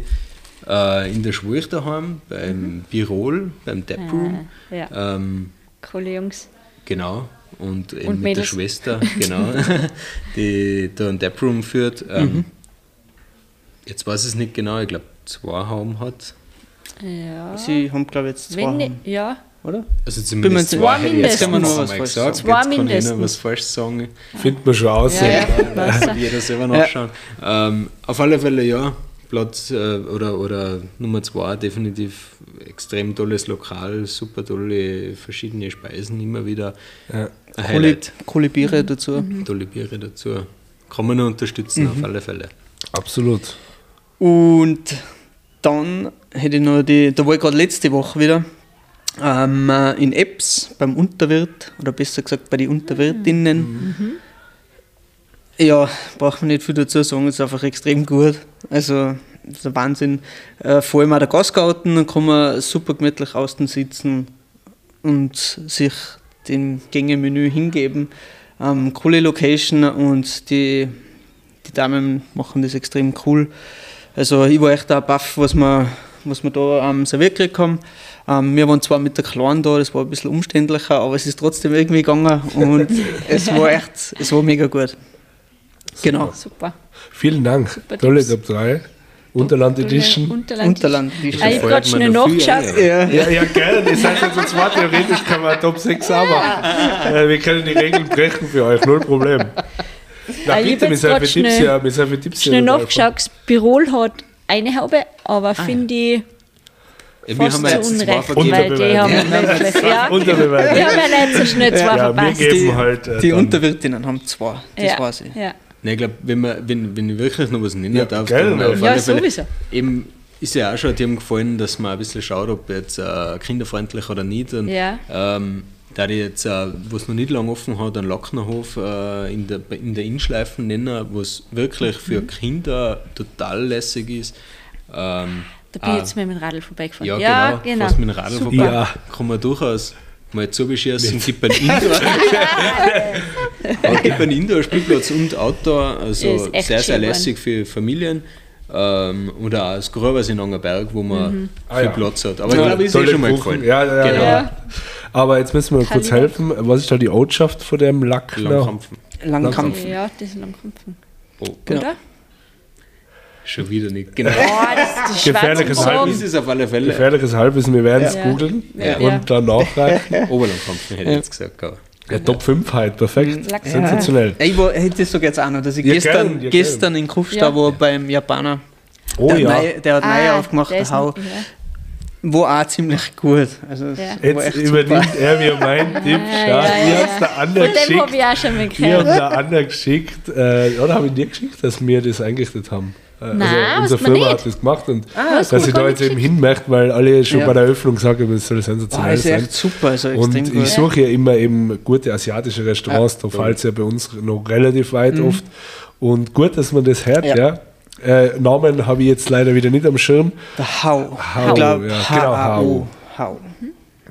äh, in der Schwurch daheim, beim Birol, beim Taproom. Ah, ja, Ähm, coole Jungs. Genau. Und, eben Und mit der Mädels. Schwester, genau, *laughs* die da einen Taproom führt. Ähm, Mhm. Jetzt weiß ich es nicht genau, ich glaube, zwei haben hat. Ja. sie haben glaube ich jetzt zwei, Wenn ja. oder? Also zumindest jetzt- zwei, Zwei jetzt mindestens. mal Jetzt kann man nur was falsch sagen. Jetzt kann ich Zwei noch was falsch sagen. Findet man schon aus. Ja, ja, jeder *laughs* selber nachschauen. Ähm, auf alle Fälle ja, Platz äh, oder, oder Nummer zwei definitiv extrem tolles Lokal, super tolle verschiedene Speisen, immer wieder Ja. Coole, Biere dazu. Tolle Biere dazu. Kann man nur unterstützen, Mhm. auf alle Fälle. Absolut. Und dann hätte ich noch die, da war ich gerade letzte Woche wieder ähm, äh, in Eps beim Unterwirt oder besser gesagt bei den Unterwirtinnen. Ja, braucht man nicht viel dazu sagen, ist einfach extrem gut. Also, das ist ein Wahnsinn. Äh, vor allem auch der Gastgarten, da kann man super gemütlich außen sitzen und sich dem Gängemenü hingeben. Ähm, coole Location und die, die Damen machen das extrem cool. Also ich war echt auch baff, was wir, was wir da ähm, serviert gekriegt haben. Ähm, wir waren zwar mit der Kleinen da, das war ein bisschen umständlicher, aber es ist trotzdem irgendwie gegangen und *laughs* es war echt, es war mega gut. Genau, Super. Vielen Dank. Super Tolle. Top 3. Unterland Edition. Unterland. Unterland. Die Ah, ich habe gerade schnell nachgeschaut. ja. ja. Ja, geil. Das heißt jetzt und zwar theoretisch kann man Top 6 auch machen. Wir können die Regeln brechen für euch, null Problem. Na Ah, ich bitte, für Tipps schnell- ja, für Tipps Schnell ja dabei. nachgeschaut, das Birol hat eine Haube, aber finde ich Wir fast haben zu jetzt Unrecht, weil die haben ja, wir haben ja nicht so schnell zwei Ja, wir verpasst. geben halt. Äh, Die Unterwirtinnen haben zwei, das ja. weiß ich. Ja. Nein, ich glaube, wenn, man- wenn, wenn ich wirklich noch was nennen Ja, darf, geil, dann ja. auf Ja, sowieso. Eben ist ja auch schon dem gefallen, dass man ein bisschen schaut, ob jetzt äh, kinderfreundlich oder nicht. Und, Ja. ähm, da ich jetzt, äh, was noch nicht lange offen hat, einen Lacknerhof äh, in, der, in der Innschleifen nennen, was wirklich für Mhm. Kinder total lässig ist. Ähm, Da bin ich ah, jetzt mal mit dem Radl vorbeigefahren. ja, Ja, genau. genau. Fast mit dem Radl Super. vorbei. Ja. Kann man durchaus mal zubeschießen. Gibt einen Indoor. *laughs* Gibt einen Indoor-Spielplatz und Outdoor. Also sehr, sehr lässig für Familien. Ähm, oder auch das Gröbers in Angerberg, wo man Mhm. Ah, viel ja. Platz hat. Aber ich Ja, glaube, ist eh schon mal gefallen. Ja, ja, Genau. Ja. Aber jetzt müssen wir kurz helfen. Was ist da die Ortschaft von dem Lackner? Langkampfen. Langkampf. Ja, das ist Langkampfen. Oh, Genau. Oder? schon wieder nicht. Genau. Oh, das ist die Gefährliches Halbwissen. ist es auf alle Fälle. Gefährliches Halbwissen, wir werden es Ja. googeln Ja. und dann nachreichen. *laughs* Oberlangkampfen hätte ich jetzt gesagt. Aber. Ja, Top 5 halt, perfekt. Lachs. Sensationell. Ich war, hey, das ich jetzt auch noch, dass ich Ja, gestern, gern, ja, gestern in Kufstein Ja. war beim Japaner. Oh der, ja. hat neu, der hat neu aufgemacht, der Hau. Ja. War auch ziemlich gut. Also, Ja. Jetzt echt übernimmt super. er mir meinen *laughs* Tipp. Ja, Schau, ja, ja, habt der Von andere dem habe geschickt. ich auch schon Ihr habt gehört. der andere geschickt. Äh, oder habe ich dir geschickt, dass wir das eingerichtet haben? Äh, Nein, also unsere du mir Firma nicht. hat das gemacht und hast dass ich da jetzt eben hin möchte, weil alle schon Ja. bei der Eröffnung gesagt haben, es soll Ah, sensationell ist sein. echt super, also Und extrem ich suche ja immer eben gute asiatische Restaurants, da fällt es ja bei uns noch relativ weit oft. Und gut, dass man das hört, ja. Ja. Äh, Namen habe ich jetzt leider wieder nicht am Schirm. Der Hau. Hau, Ich glaube, ja, genau, H-A-U. Hau.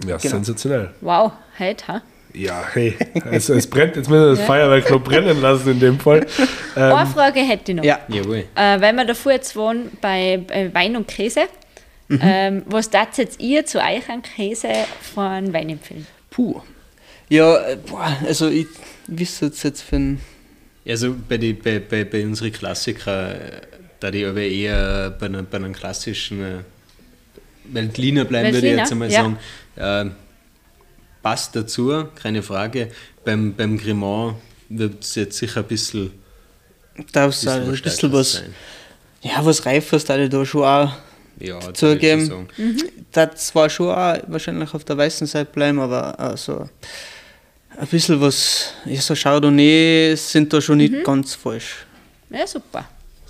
Ja, Genau. sensationell. Wow, heute, ha? Ja, hey, also es brennt, jetzt müssen wir das Ja. Feuerwerk noch brennen lassen in dem Fall. *laughs* Ähm, Eine Frage hätte ich noch. Ja, Jawohl. Äh, weil wir davor jetzt waren bei äh, Wein und Käse. Mhm. Ähm, was tat jetzt ihr zu euch an Käse von Wein empfehlen? puh. Ja, äh, boah, also ich wüsste jetzt, jetzt für ein. Also bei, die, bei, bei, bei unseren Klassiker, äh, da die aber eher bei, einer, bei einem klassischen äh, Weltliner bleiben, würde ich jetzt einmal ja. sagen. Äh, passt dazu, keine Frage. Beim, beim Cremant wird es jetzt sicher ein bisschen, Da ist bisschen, ein was bisschen was, sein. ja, was Reifes, da ich da schon auch. Ja, das zugeben. ich sagen. Das war schon auch wahrscheinlich auf der weißen Seite bleiben, aber also ein bisschen was, ja, so Chardonnay sind da schon nicht ganz falsch. Ja, super.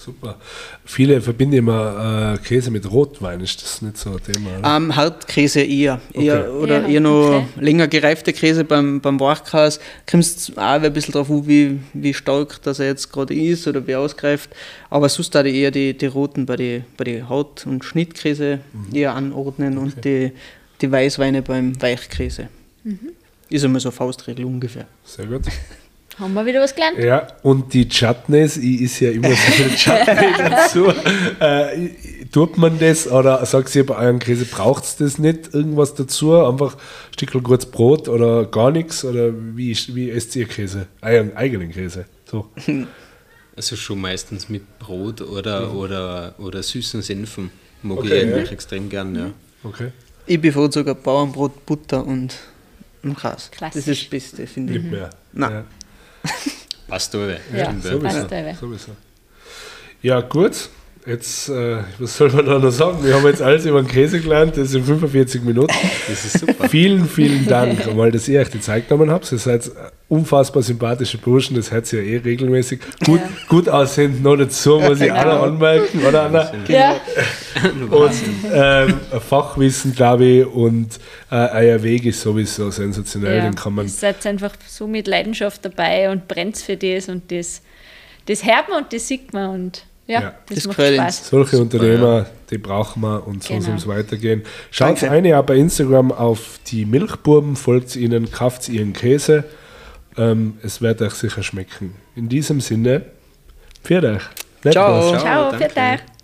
Super. Viele verbinden immer äh, Käse mit Rotwein, ist das nicht so ein Thema? Ähm, Hartkäse eher. eher Okay. oder Ja, eher noch okay. länger gereifte Käse beim, beim Wachkäse. Kommt es auch ein bisschen drauf an, wie, wie stark das er jetzt gerade ist oder wie ausgreift. Aber sonst da eher die, die roten bei den bei die Haut- und Schnittkäse eher anordnen und die, die Weißweine beim Weichkäse. Ist immer so eine Faustregel ungefähr. Sehr gut. Haben wir wieder was gelernt? Ja, und die Chutneys, ich ist ja immer so viel *laughs* Chutney dazu. Äh, tut man das oder sagt ihr bei eurem Käse, braucht es das nicht? Irgendwas dazu? Einfach ein Stückchen gutes Brot oder gar nichts? Oder wie, ist- wie esst ihr Käse? Euren eigenen Käse. So. *laughs* Also schon meistens mit Brot oder, oder, oder süßen Senfen. Mag Okay, ich eigentlich ja. extrem gern, ja. Okay. Ich bevorzuge Bauernbrot, Butter und ein Gras. Klassisch. Das ist das Beste, finde ich. Nicht mehr. Nein. Ja. Passt alle. Ja, Stimmt, so Sowieso. Sowieso. Ja, gut. Jetzt, äh, was soll man da noch sagen? Wir haben jetzt alles über den Käse gelernt, das sind 45 Minuten. Das ist super. Vielen, vielen Dank, einmal, dass ihr euch die Zeit genommen habt. Ihr seid unfassbar sympathische Burschen, das hört ihr ja eh regelmäßig. Gut, Ja. gut aussehend noch dazu, muss ich auch noch anmerken, oder Anna? Ja, Und ähm, Fachwissen, glaube ich, und äh, euer Weg ist sowieso sensationell, ja. den kann man Ihr seid einfach so mit Leidenschaft dabei und brennt für das und das, das hört man und das sieht man und ja, Ja. das, Das macht gefällt Spaß. Solche Unternehmer, die brauchen wir und so Genau. soll es weitergehen. Schaut Danke. eine auch bei Instagram auf die Milchburben, folgt ihnen, kauft ihren Käse. Ähm, es wird euch sicher schmecken. In diesem Sinne, pfiat euch. Ciao. Ciao, danke. für dich.